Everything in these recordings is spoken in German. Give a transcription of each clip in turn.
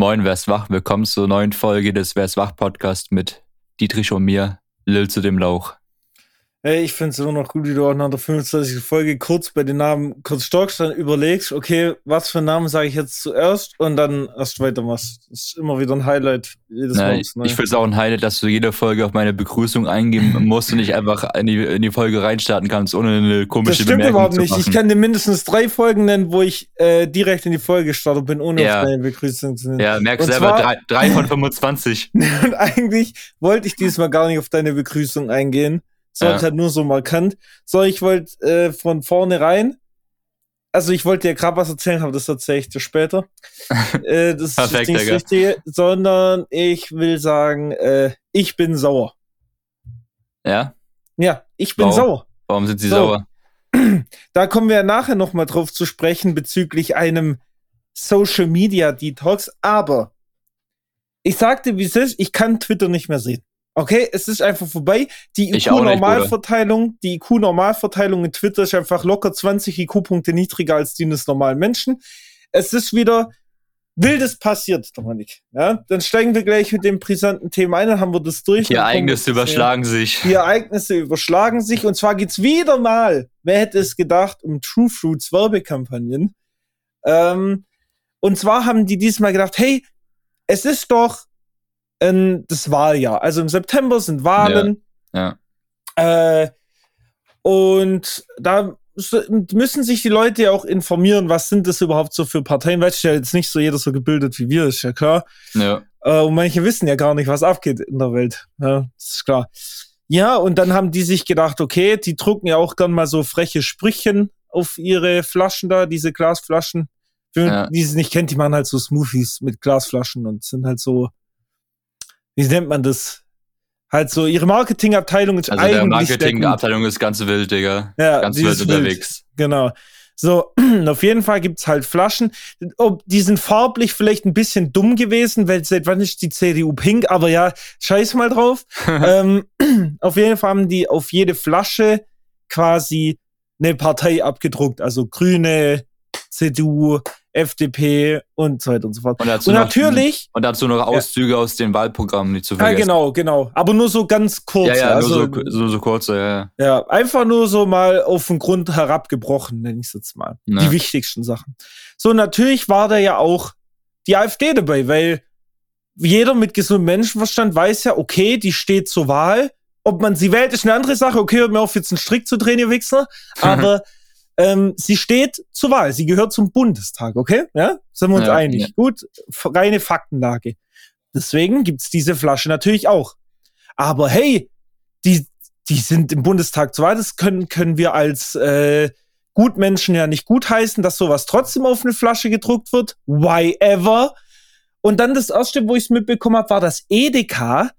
Moin, wer's wach? Willkommen zur neuen Folge des Wer's wach Podcast mit Dietrich und mir, Lil zu dem Lauch. Ey, ich finde es immer noch gut, wie du auch nach der 25. Folge kurz bei den Namen kurz stockst, dann überlegst, okay, was für einen Namen sage ich jetzt zuerst und dann erst weitermachst. Das ist immer wieder ein Highlight jedes Mal. Ich, ich finde es auch ein Highlight, dass du jede Folge auf meine Begrüßung eingehen musst und nicht einfach in die, in die Folge reinstarten kannst, ohne eine komische Das stimmt überhaupt nicht. Ich kann dir mindestens drei Folgen nennen, wo ich äh, direkt in die Folge gestartet bin, ohne ja. auf deine Begrüßung zu nennen. Ja, merkst und selber, drei, drei von 25. und eigentlich wollte ich diesmal gar nicht auf deine Begrüßung eingehen. So ja. halt nur so markant. So, ich wollte äh, von vornherein, also ich wollte dir gerade was erzählen, aber das erzähle ich dir später. äh, das Perfekt, ist nicht das Richtige, sondern ich will sagen, äh, ich bin sauer. Ja? Ja, ich bin Warum? sauer. Warum sind sie so. sauer? Da kommen wir nachher noch mal drauf zu sprechen bezüglich einem Social Media Detox, aber ich sagte, wie es ist, ich kann Twitter nicht mehr sehen. Okay, es ist einfach vorbei. Die IQ-Normalverteilung, die IQ-Normalverteilung in Twitter ist einfach locker 20 IQ-Punkte niedriger als die des normalen Menschen. Es ist wieder Wildes passiert, Dominik. Ja, dann steigen wir gleich mit dem brisanten Thema ein, dann haben wir das durch. Die Ereignisse überschlagen sich. Die Ereignisse überschlagen sich und zwar geht's wieder mal, wer hätte es gedacht, um True Fruits Werbekampagnen. Ähm, und zwar haben die diesmal gedacht, hey, es ist doch in das Wahljahr. Also im September sind Wahlen. Ja. ja. Äh, und da müssen sich die Leute ja auch informieren, was sind das überhaupt so für Parteien. Du ja jetzt nicht so jeder so gebildet wie wir, ist ja klar. Ja. Äh, und manche wissen ja gar nicht, was abgeht in der Welt. Ja, das ist klar. Ja, und dann haben die sich gedacht, okay, die drucken ja auch gern mal so freche Sprüchen auf ihre Flaschen da, diese Glasflaschen. Für ja. die es nicht kennt, die machen halt so Smoothies mit Glasflaschen und sind halt so wie nennt man das? Halt so, ihre Marketingabteilung ist also eigentlich. Also Marketingabteilung ist ganz wild, Digga. Ja, ganz wild unterwegs. Genau. So, auf jeden Fall gibt's halt Flaschen. Ob, die sind farblich vielleicht ein bisschen dumm gewesen, weil seit wann ist die CDU pink, aber ja, scheiß mal drauf. ähm, auf jeden Fall haben die auf jede Flasche quasi eine Partei abgedruckt. Also Grüne, CDU, FDP und so weiter und so fort. Und, dazu und natürlich. Noch, und dazu noch Auszüge ja. aus den Wahlprogrammen, nicht zu vergessen. Ja, genau, genau. Aber nur so ganz kurz. Ja, ja, also, nur so, so, so kurze, ja. Ja, einfach nur so mal auf den Grund herabgebrochen, nenne ich es jetzt mal. Ja. Die wichtigsten Sachen. So, natürlich war da ja auch die AfD dabei, weil jeder mit gesundem Menschenverstand weiß ja, okay, die steht zur Wahl. Ob man sie wählt, ist eine andere Sache. Okay, hört mir auf, jetzt einen Strick zu drehen, ihr Wichser. Aber ähm, sie steht zur Wahl. Sie gehört zum Bundestag, okay? Ja, sind wir uns ja, einig. Ja. Gut, reine Faktenlage. Deswegen gibt's diese Flasche natürlich auch. Aber hey, die, die sind im Bundestag zur Wahl. Das können, können wir als äh, Gutmenschen ja nicht gutheißen, dass sowas trotzdem auf eine Flasche gedruckt wird. Why ever? Und dann das erste, wo ich es mitbekommen habe, war, dass Edeka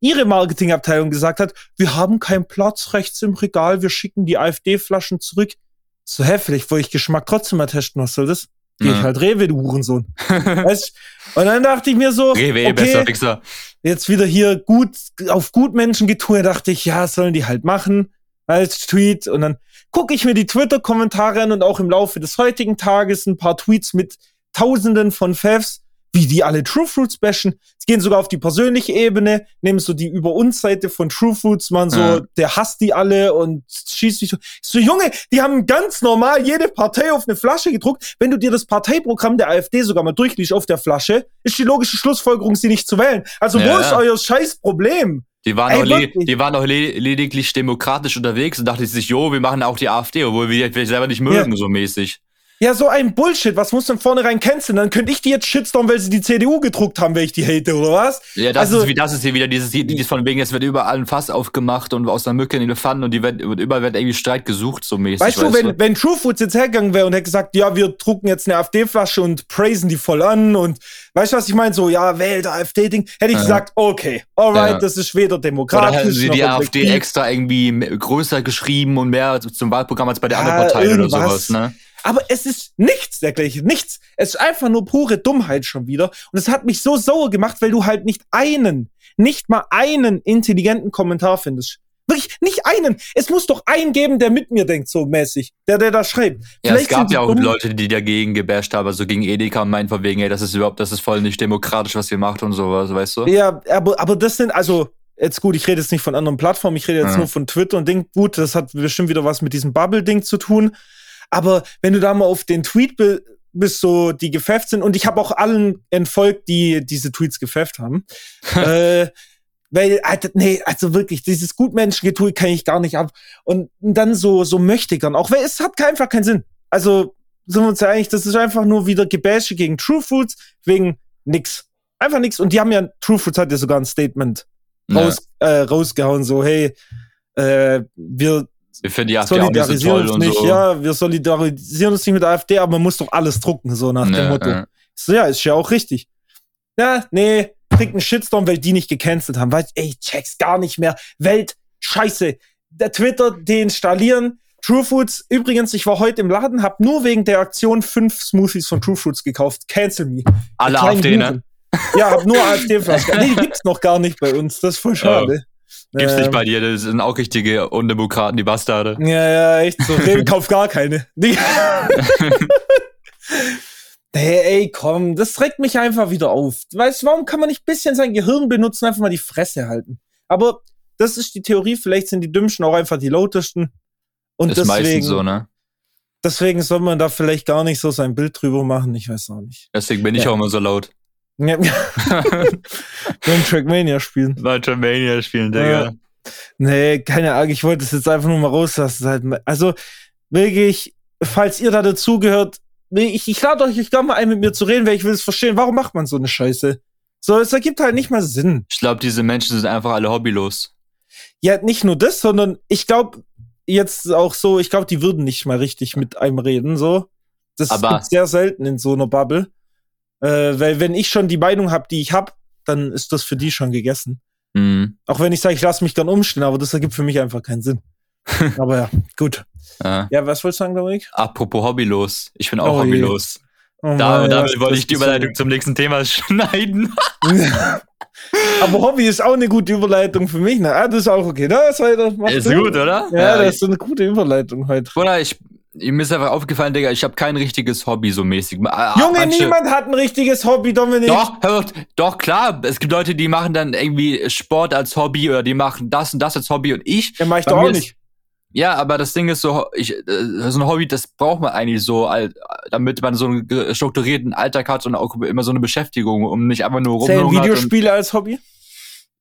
ihre Marketingabteilung gesagt hat, wir haben keinen Platz rechts im Regal, wir schicken die AfD-Flaschen zurück. So, vielleicht wollte ich Geschmack trotzdem mal testen, soll das? Geh ich halt Rewe, du Hurensohn. weißt? Und dann dachte ich mir so, Rewe, okay, besser Fixer. jetzt wieder hier gut, auf Gutmenschen getue, dachte ich, ja, sollen die halt machen, als Tweet. Und dann gucke ich mir die Twitter-Kommentare an und auch im Laufe des heutigen Tages ein paar Tweets mit Tausenden von Favs wie die alle True Fruits bashen. Sie gehen sogar auf die persönliche Ebene, nehmen so die über uns Seite von True Fruits, man so, ja. der hasst die alle und schießt sich so. So, Junge, die haben ganz normal jede Partei auf eine Flasche gedruckt. Wenn du dir das Parteiprogramm der AfD sogar mal durchliest auf der Flasche, ist die logische Schlussfolgerung, sie nicht zu wählen. Also, ja. wo ist euer scheiß Problem? Die waren, Ey, auch, die waren auch lediglich demokratisch unterwegs und dachten sich, jo, wir machen auch die AfD, obwohl wir die selber nicht mögen, ja. so mäßig. Ja, so ein Bullshit. Was muss denn vornherein canceln? Dann könnte ich die jetzt shitstorm, weil sie die CDU gedruckt haben, wenn ich die hate, oder was? Ja, das also, ist wie das ist hier wieder dieses, dieses von wegen, es wird überall ein Fass aufgemacht und aus einer Mücke ein Elefant und die wird, überall wird irgendwie Streit gesucht, so mäßig. Weißt, weißt du, wenn, wenn True Foods jetzt hergegangen wäre und hätte gesagt, ja, wir drucken jetzt eine AfD-Flasche und praisen die voll an und weißt du, was ich meine? So, ja, wählt AfD-Ding, hätte ich ja. gesagt, okay, alright, ja. das ist weder demokratisch. Oder hätten sie die AfD extra irgendwie größer geschrieben und mehr zum Wahlprogramm als bei der ja, anderen Partei oder sowas, ne? Aber es ist nichts dergleichen, nichts. Es ist einfach nur pure Dummheit schon wieder. Und es hat mich so sauer gemacht, weil du halt nicht einen, nicht mal einen intelligenten Kommentar findest. Wirklich, nicht einen. Es muss doch einen geben, der mit mir denkt, so mäßig. Der, der da schreibt. Ja, Vielleicht es gab ja auch dumm. Leute, die dagegen gebasht haben, also gegen Edeka und meinen von wegen, ey, das ist überhaupt, das ist voll nicht demokratisch, was ihr macht und sowas, weißt du? Ja, aber, aber das sind, also, jetzt gut, ich rede jetzt nicht von anderen Plattformen, ich rede jetzt ja. nur von Twitter und Ding. Gut, das hat bestimmt wieder was mit diesem Bubble-Ding zu tun. Aber wenn du da mal auf den Tweet bist, so die gefefft sind, und ich habe auch allen entfolgt, die diese Tweets gefefft haben. äh, weil, Alter, nee, also wirklich, dieses Gutmenschengetue kann ich gar nicht ab. Und dann so, so möchte gern auch, weil es hat einfach keinen Sinn. Also, sind wir uns ja einig, das ist einfach nur wieder Gebäsche gegen True Foods wegen nix. Einfach nix. Und die haben ja, True Foods hat ja sogar ein Statement raus, ja. äh, rausgehauen, so, hey, äh, wir wir finden die AfD auch nicht so toll und nicht, so. Ja, wir solidarisieren uns nicht mit der AfD, aber man muss doch alles drucken, so nach nee, dem Motto. Ja. So, ja, ist ja auch richtig. Ja, nee, kriegt einen Shitstorm, weil die nicht gecancelt haben. Weil, ey, check's gar nicht mehr. Welt, scheiße. Der Twitter deinstallieren. True Foods, übrigens, ich war heute im Laden, hab nur wegen der Aktion fünf Smoothies von True Foods gekauft. Cancel me. Alle AfD, ne? Ja, hab nur AfD-Flaschen. nee, die gibt's noch gar nicht bei uns. Das ist voll schade. Oh. Gibt's ähm, nicht bei dir, das sind auch richtige Undemokraten, die Bastarde. Ja, ja, echt so. Rewe kauft gar keine. hey, ey, komm, das regt mich einfach wieder auf. Weißt du, warum kann man nicht ein bisschen sein Gehirn benutzen, einfach mal die Fresse halten? Aber das ist die Theorie, vielleicht sind die Dümmsten auch einfach die lautesten. Und ist deswegen, meistens so, ne? Deswegen soll man da vielleicht gar nicht so sein Bild drüber machen, ich weiß auch nicht. Deswegen bin ich ja. auch immer so laut. Ja. Beim Trackmania spielen. Beim Trackmania spielen, Digga. Ja. Nee, keine Ahnung, ich wollte es jetzt einfach nur mal rauslassen. Halt, also, wirklich, falls ihr da dazugehört, ich, ich lade euch gerne mal ein, mit mir zu reden, weil ich will es verstehen. Warum macht man so eine Scheiße? So, es ergibt halt nicht mal Sinn. Ich glaube, diese Menschen sind einfach alle hobbylos. Ja, nicht nur das, sondern ich glaube, jetzt auch so, ich glaube, die würden nicht mal richtig mit einem reden, so. Das ist sehr selten in so einer Bubble. Äh, weil wenn ich schon die Meinung habe, die ich habe, dann ist das für die schon gegessen. Mhm. Auch wenn ich sage, ich lasse mich dann umstehen, aber das ergibt für mich einfach keinen Sinn. aber ja, gut. Ja. ja, was wolltest du sagen, Dominik? Apropos hobbylos. Ich bin auch oh, hobbylos. Oh da, Mann, damit ja, wollte ich die Überleitung zum nächsten Thema schneiden. Aber Hobby ist auch eine gute Überleitung für mich. Ne? Ah, das ist auch okay. Das weiter. Ist gut, oder? Ja, ja, das ist eine gute Überleitung heute. Bruder, ich mir ist einfach aufgefallen, Digga, ich habe kein richtiges Hobby so mäßig. Junge, Manche, niemand hat ein richtiges Hobby, Dominik. Doch, hört, doch, klar. Es gibt Leute, die machen dann irgendwie Sport als Hobby oder die machen das und das als Hobby und ich. Ja, mach ich doch auch nicht. ja, aber das Ding ist so, ich, äh, so ein Hobby, das braucht man eigentlich so, damit man so einen strukturierten Alltag hat und auch immer so eine Beschäftigung, um nicht einfach nur rum. Videospiele als Hobby?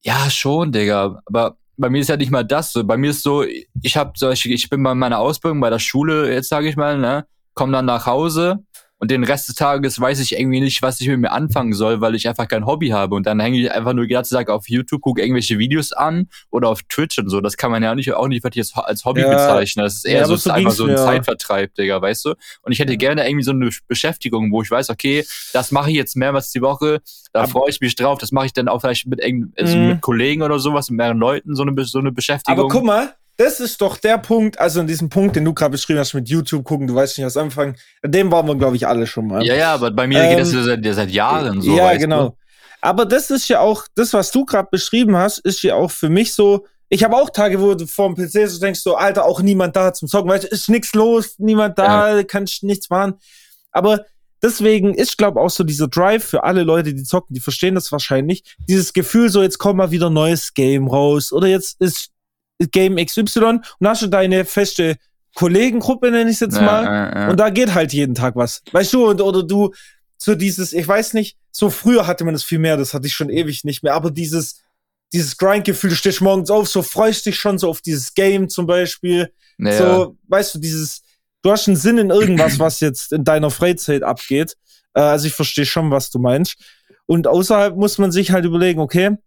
Ja, schon, Digga. Aber bei mir ist ja nicht mal das so. Bei mir ist so, ich habe solche, ich bin bei meiner Ausbildung bei der Schule, jetzt sage ich mal, ne, komm dann nach Hause und den Rest des Tages weiß ich irgendwie nicht, was ich mit mir anfangen soll, weil ich einfach kein Hobby habe. Und dann hänge ich einfach nur die ganze Zeit auf YouTube, gucke irgendwelche Videos an oder auf Twitch und so. Das kann man ja auch nicht, auch nicht wirklich als Hobby ja. bezeichnen. Das ist eher ja, so, ist einfach so ein ja. Zeitvertreib, Digga, weißt du? Und ich hätte gerne irgendwie so eine Beschäftigung, wo ich weiß, okay, das mache ich jetzt mehrmals die Woche, da freue ich mich drauf, das mache ich dann auch vielleicht mit, also mhm. mit Kollegen oder sowas, mit mehreren Leuten, so eine, so eine Beschäftigung. Aber guck mal, das ist doch der Punkt, also in diesem Punkt, den du gerade beschrieben hast mit YouTube gucken, du weißt nicht, was anfangen. Dem waren wir, glaube ich, alle schon mal. Ja, ja, aber bei mir ähm, geht das ja seit, seit Jahren so. Ja, genau. Du? Aber das ist ja auch, das, was du gerade beschrieben hast, ist ja auch für mich so. Ich habe auch Tage, wo du vor dem PC so denkst, so, Alter, auch niemand da zum Zocken, weißt du, ist nichts los, niemand da, ja. kannst nichts machen. Aber deswegen ist, glaube auch so dieser Drive für alle Leute, die zocken, die verstehen das wahrscheinlich. Dieses Gefühl, so jetzt kommt mal wieder ein neues Game raus oder jetzt ist Game XY und hast du deine feste Kollegengruppe, nenne ich es jetzt ja, mal. Ja, ja. Und da geht halt jeden Tag was. Weißt du, und, oder du, so dieses, ich weiß nicht, so früher hatte man das viel mehr, das hatte ich schon ewig nicht mehr, aber dieses, dieses Grind-Gefühl, du stehst morgens auf, so freust dich schon so auf dieses Game zum Beispiel. So, weißt du, dieses, du hast einen Sinn in irgendwas, was jetzt in deiner Freizeit abgeht. Äh, also ich verstehe schon, was du meinst. Und außerhalb muss man sich halt überlegen, okay,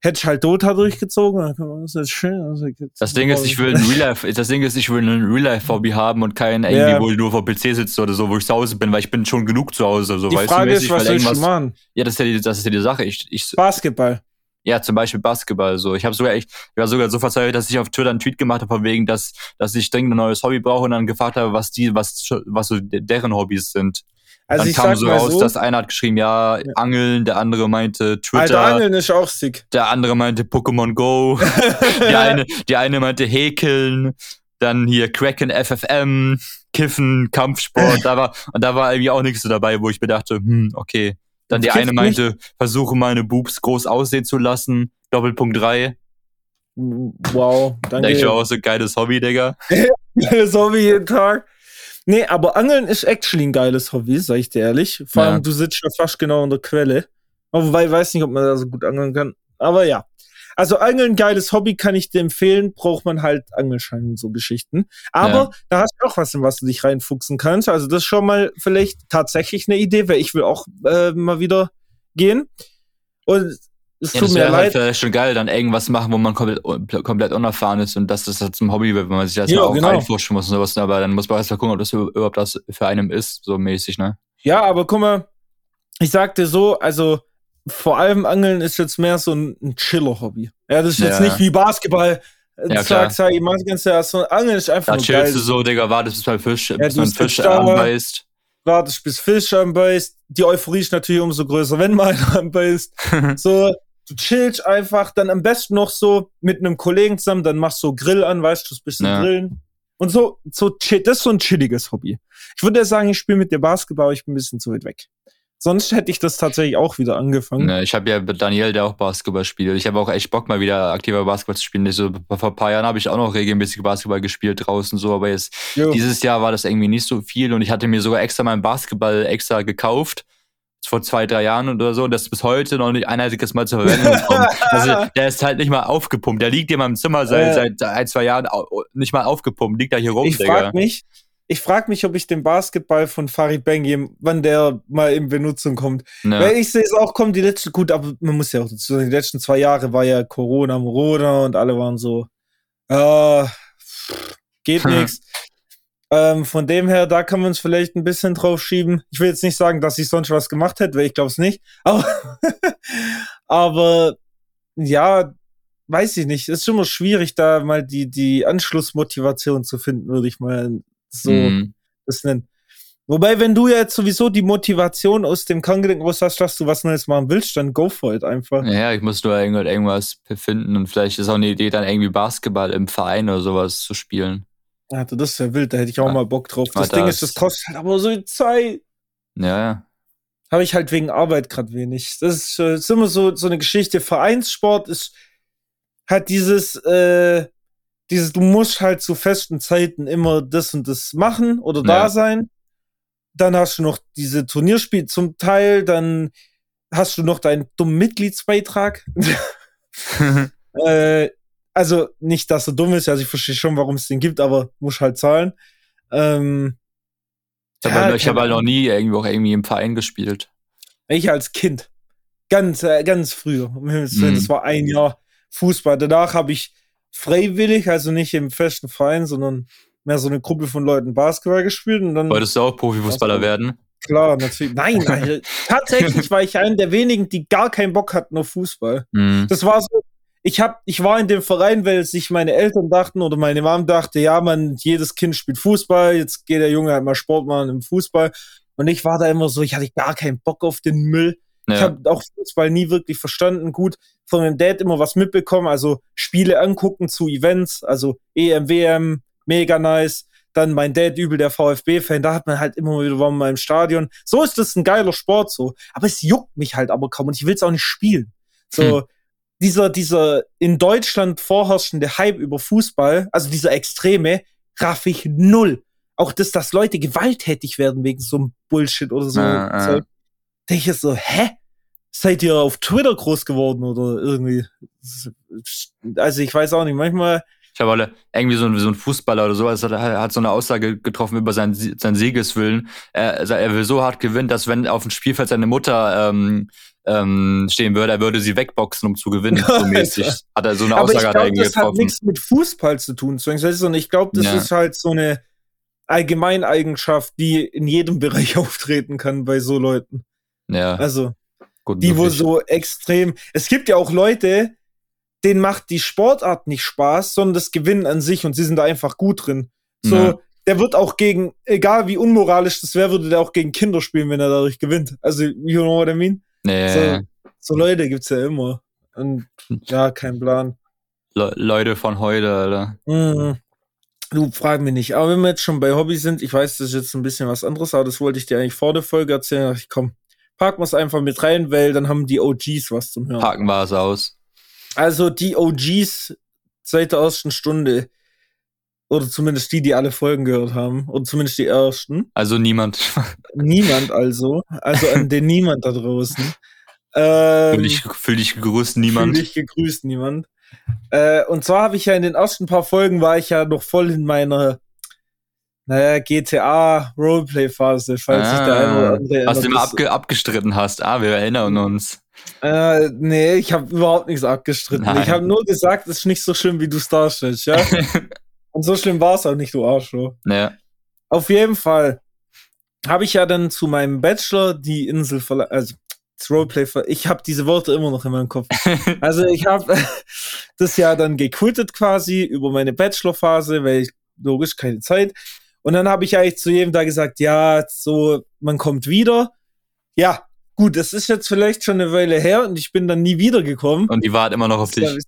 hätte ich halt Dota durchgezogen, das jetzt schön. Also das Ding ist, ich will ein Real Life, das Ding ist, ich will ein Real Life Hobby haben und kein irgendwie, yeah. wo ich nur vor PC sitze oder so, wo ich zu Hause bin, weil ich bin schon genug zu Hause, so die weißt Frage du, ist, was soll ich machen? Ja, das ist ja die, das ist ja die Sache. Ich, ich, Basketball. Ja, zum Beispiel Basketball. So, ich habe sogar echt, ich war sogar so verzweifelt, dass ich auf Twitter einen Tweet gemacht habe, von wegen, dass, dass ich dringend ein neues Hobby brauche und dann gefragt habe, was die, was, was so deren Hobbys sind. Also dann kam so raus, so, dass einer hat geschrieben, ja, ja, Angeln, der andere meinte Twitter. Alter, Angeln ist auch sick. Der andere meinte Pokémon Go. die, eine, die eine meinte Häkeln. Dann hier Kraken FFM, Kiffen, Kampfsport. da war, und da war irgendwie auch nichts so dabei, wo ich mir dachte, hm, okay. Dann die eine meinte, nicht. versuche meine Boobs groß aussehen zu lassen. Doppelpunkt 3. Wow, danke. Ich auch so geiles Hobby, Digga. geiles Hobby jeden Tag. Nee, aber Angeln ist actually ein geiles Hobby, sag ich dir ehrlich. Vor allem, du sitzt ja fast genau in der Quelle. Wobei, ich weiß nicht, ob man da so gut angeln kann. Aber ja. Also Angeln, geiles Hobby, kann ich dir empfehlen. Braucht man halt Angelschein und so Geschichten. Aber ja. da hast du auch was, in was du dich reinfuchsen kannst. Also das ist schon mal vielleicht tatsächlich eine Idee, weil ich will auch äh, mal wieder gehen. Und es ja, tut mir leid. Halt schon geil, dann irgendwas machen, wo man komplett, komplett unerfahren ist und dass das halt zum Hobby wird, wenn man sich das ja, auch genau. reinforschen muss und sowas. Aber dann muss man erst mal gucken, ob das überhaupt das für einen ist, so mäßig, ne? Ja, aber guck mal, ich sagte so, also vor allem Angeln ist jetzt mehr so ein, ein Chiller-Hobby. Ja, das ist jetzt nicht wie Basketball. Ja, sag, sag, ich mach ganz ja, so Angeln ist einfach Da chillst geil. du so, Digga, wartest bis ein Fisch, ja, bis ein Fisch anbeißt. Wartest bis Fisch anbeißt. Die Euphorie ist natürlich umso größer, wenn mal einer anbeißt. so, du chillst einfach, dann am besten noch so mit einem Kollegen zusammen, dann machst du so Grill an, weißt du, ein bisschen ja. grillen. Und so, so, das ist so ein chilliges Hobby. Ich würde ja sagen, ich spiele mit dir Basketball, aber ich bin ein bisschen zu weit weg. Sonst hätte ich das tatsächlich auch wieder angefangen. Ja, ich habe ja mit Daniel, der auch Basketball spielt. Ich habe auch echt Bock, mal wieder aktiver Basketball zu spielen. So, vor ein paar Jahren habe ich auch noch regelmäßig Basketball gespielt draußen, so, aber jetzt jo. dieses Jahr war das irgendwie nicht so viel und ich hatte mir sogar extra meinen Basketball extra gekauft vor zwei, drei Jahren oder so, das bis heute noch nicht ein einziges Mal zur Verwendung gekommen. also, der ist halt nicht mal aufgepumpt. Der liegt in meinem Zimmer seit, äh, seit ein, zwei Jahren nicht mal aufgepumpt. Liegt da hier rum, Ich frag mich, ich frage mich, ob ich den Basketball von Farid Bengi, wann der mal in Benutzung kommt. Ja. Weil ich sehe es auch, kommen die letzten, gut, aber man muss ja auch dazu sagen, die letzten zwei Jahre war ja Corona, Morona und alle waren so, äh, geht nichts. Ähm, von dem her, da kann man es vielleicht ein bisschen drauf schieben. Ich will jetzt nicht sagen, dass ich sonst was gemacht hätte, weil ich glaube es nicht. Aber, aber ja, weiß ich nicht. Es ist schon mal schwierig, da mal die, die Anschlussmotivation zu finden, würde ich mal so mhm. das nennen. Wobei, wenn du jetzt sowieso die Motivation aus dem Krankenhaus hast, dass du was Neues machen willst, dann go for it einfach. Ja, ich muss nur irgendwas finden und vielleicht ist auch eine Idee, dann irgendwie Basketball im Verein oder sowas zu spielen. Alter, das ist ja wild, da hätte ich auch ja. mal Bock drauf. Das Alter, Ding ist, das kostet halt aber so viel Zeit. Ja, ja. Habe ich halt wegen Arbeit gerade wenig. Das ist, ist, immer so, so eine Geschichte. Vereinssport ist, hat dieses, äh, dieses, du musst halt zu festen Zeiten immer das und das machen oder ja. da sein. Dann hast du noch diese Turnierspiele zum Teil, dann hast du noch deinen dummen Mitgliedsbeitrag. äh, also nicht, dass er dumm ist, also ich verstehe schon, warum es den gibt, aber muss halt zahlen. Ähm, ich habe ja, halt, hab halt noch nie irgendwo auch irgendwie im Verein gespielt. Ich als Kind. Ganz, äh, ganz früher. Mhm. Das war ein Jahr Fußball. Danach habe ich freiwillig, also nicht im festen Verein, sondern mehr so eine Gruppe von Leuten Basketball gespielt. Und dann Wolltest du auch Profifußballer werden? Klar, natürlich. Nein, also, tatsächlich war ich einer der wenigen, die gar keinen Bock hatten auf Fußball. Mhm. Das war so, ich hab, ich war in dem Verein, weil sich meine Eltern dachten oder meine Mom dachte, ja, man, jedes Kind spielt Fußball, jetzt geht der Junge halt mal Sport machen im Fußball. Und ich war da immer so, ich hatte gar keinen Bock auf den Müll. Ja. Ich habe auch Fußball nie wirklich verstanden. Gut, von meinem Dad immer was mitbekommen, also Spiele angucken zu Events, also EM, WM, mega nice. Dann mein Dad übel der VfB-Fan, da hat man halt immer wieder war mal im Stadion. So ist das ein geiler Sport so. Aber es juckt mich halt aber kaum und ich will es auch nicht spielen. So, hm dieser, dieser in Deutschland vorherrschende Hype über Fußball, also dieser Extreme, raff ich null. Auch das, dass Leute gewalttätig werden wegen so einem Bullshit oder so. Ah, so. Denke ich so, hä? Seid ihr auf Twitter groß geworden oder irgendwie? Also ich weiß auch nicht, manchmal. Ich habe irgendwie so ein, so ein Fußballer oder sowas hat, hat so eine Aussage getroffen über seinen, seinen Siegeswillen. Er, er will so hart gewinnen, dass wenn auf dem Spielfeld seine Mutter ähm, ähm, stehen würde, er würde sie wegboxen, um zu gewinnen, so mäßig. Hat er so eine Aussage Aber ich glaub, das hat nichts mit Fußball zu tun, sondern ich glaube, das ja. ist halt so eine Allgemeineigenschaft, die in jedem Bereich auftreten kann bei so Leuten. Ja. Also, Gut, die, wo so extrem, es gibt ja auch Leute, denen macht die Sportart nicht Spaß, sondern das Gewinnen an sich und sie sind da einfach gut drin. So, ja. der wird auch gegen, egal wie unmoralisch das wäre, würde der auch gegen Kinder spielen, wenn er dadurch gewinnt. Also, you know what I mean? Nee. So, so Leute gibt's ja immer. Und ja, kein Plan. Le Leute von heute, Alter. Mhm. Du frag mich nicht. Aber wenn wir jetzt schon bei Hobby sind, ich weiß, das ist jetzt ein bisschen was anderes, aber das wollte ich dir eigentlich vor der Folge erzählen. Ich komm, packen wir es einfach mit rein, weil dann haben die OGs was zum Hören. Packen wir es aus. Also die OGs seit der ersten Stunde. Oder zumindest die, die alle Folgen gehört haben. Oder zumindest die ersten. Also niemand. Niemand also. Also an den Niemand da draußen. Ähm, fühl, dich, fühl dich gegrüßt, niemand. Fühl dich gegrüßt, niemand. Äh, und zwar habe ich ja in den ersten paar Folgen war ich ja noch voll in meiner naja, GTA Roleplay-Phase, falls ah, sich der eine oder andere. Was du immer abge abgestritten hast. Ah, wir erinnern uns. Äh, nee, ich habe überhaupt nichts abgestritten. Nein. Ich habe nur gesagt, es ist nicht so schlimm, wie du es darstellst, ja? Und so schlimm war es auch nicht, du Arschloch. Ja. Auf jeden Fall habe ich ja dann zu meinem Bachelor die Insel verlassen, also das Roleplay, ich habe diese Worte immer noch in meinem Kopf. also ich habe das ja dann gequittet quasi über meine Bachelorphase, weil ich logisch keine Zeit. Und dann habe ich eigentlich zu jedem da gesagt, ja, so, man kommt wieder. Ja, gut, das ist jetzt vielleicht schon eine Weile her und ich bin dann nie wiedergekommen. Und die wartet immer noch auf dich.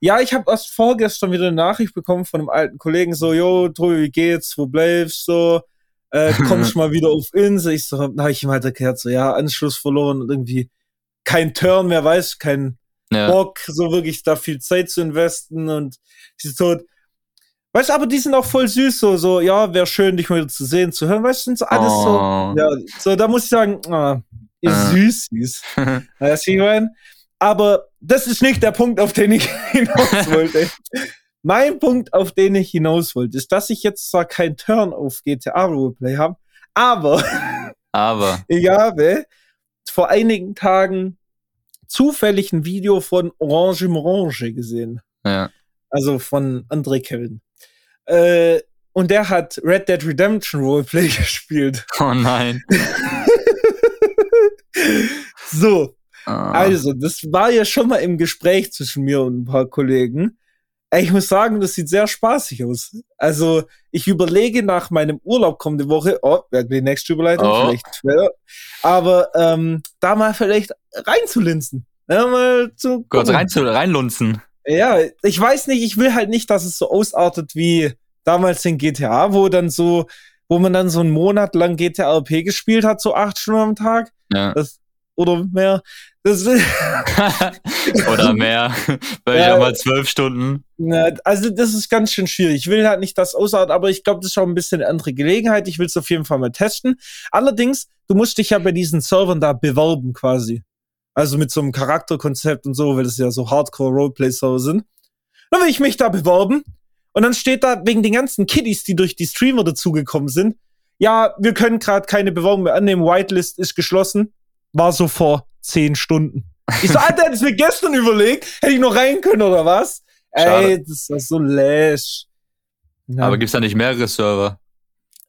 Ja, ich habe erst vorgestern wieder eine Nachricht bekommen von einem alten Kollegen, so, yo, Tobi, wie geht's, wo bleibst du? So, äh, kommst mal wieder auf Insel. Ich so, na, ich ihm halt erklärt, so, ja, Anschluss verloren und irgendwie kein Turn mehr, weiß, kein ja. Bock, so wirklich da viel Zeit zu investen und sie ist tot. Weißt aber die sind auch voll süß, so, so, ja, wäre schön, dich mal wieder zu sehen, zu hören, weißt du, sind so alles oh. so, ja, so, da muss ich sagen, ah, ihr uh. Süßis. weißt du, ich mein? Aber das ist nicht der Punkt, auf den ich hinaus wollte. mein Punkt, auf den ich hinaus wollte, ist, dass ich jetzt zwar kein Turn auf GTA Roleplay habe, aber, aber, ich habe vor einigen Tagen zufällig ein Video von Orange Morange gesehen. Ja. Also von André Kevin. Äh, und der hat Red Dead Redemption Roleplay gespielt. Oh nein. So. Ah. Also, das war ja schon mal im Gespräch zwischen mir und ein paar Kollegen. Ich muss sagen, das sieht sehr spaßig aus. Also, ich überlege nach meinem Urlaub kommende Woche, oh, wäre die nächste Überleitung, oh. vielleicht schwer, aber ähm, da mal vielleicht reinzulinsen. Ja, mal zu Kurz rein zu, reinlunzen. Ja, ich weiß nicht, ich will halt nicht, dass es so ausartet wie damals in GTA, wo dann so, wo man dann so einen Monat lang GTA RP gespielt hat, so acht Stunden am Tag. Ja. Das, oder mehr. Das, oder mehr. Weil ja, mal zwölf Stunden. Ja, also das ist ganz schön schwierig. Ich will halt nicht das ausarten, aber ich glaube, das ist auch ein bisschen eine andere Gelegenheit. Ich will es auf jeden Fall mal testen. Allerdings, du musst dich ja bei diesen Servern da bewerben quasi. Also mit so einem Charakterkonzept und so, weil das ja so Hardcore-Roleplay-Server sind. Dann will ich mich da bewerben. Und dann steht da wegen den ganzen Kiddies, die durch die Streamer dazugekommen sind, ja, wir können gerade keine Bewerbung mehr annehmen, Whitelist ist geschlossen. War so vor zehn Stunden. Ich so, Alter, hätte ich mir gestern überlegt, hätte ich noch rein können oder was? Schade. Ey, das ist so lash. Ja. Aber gibt's da nicht mehrere Server?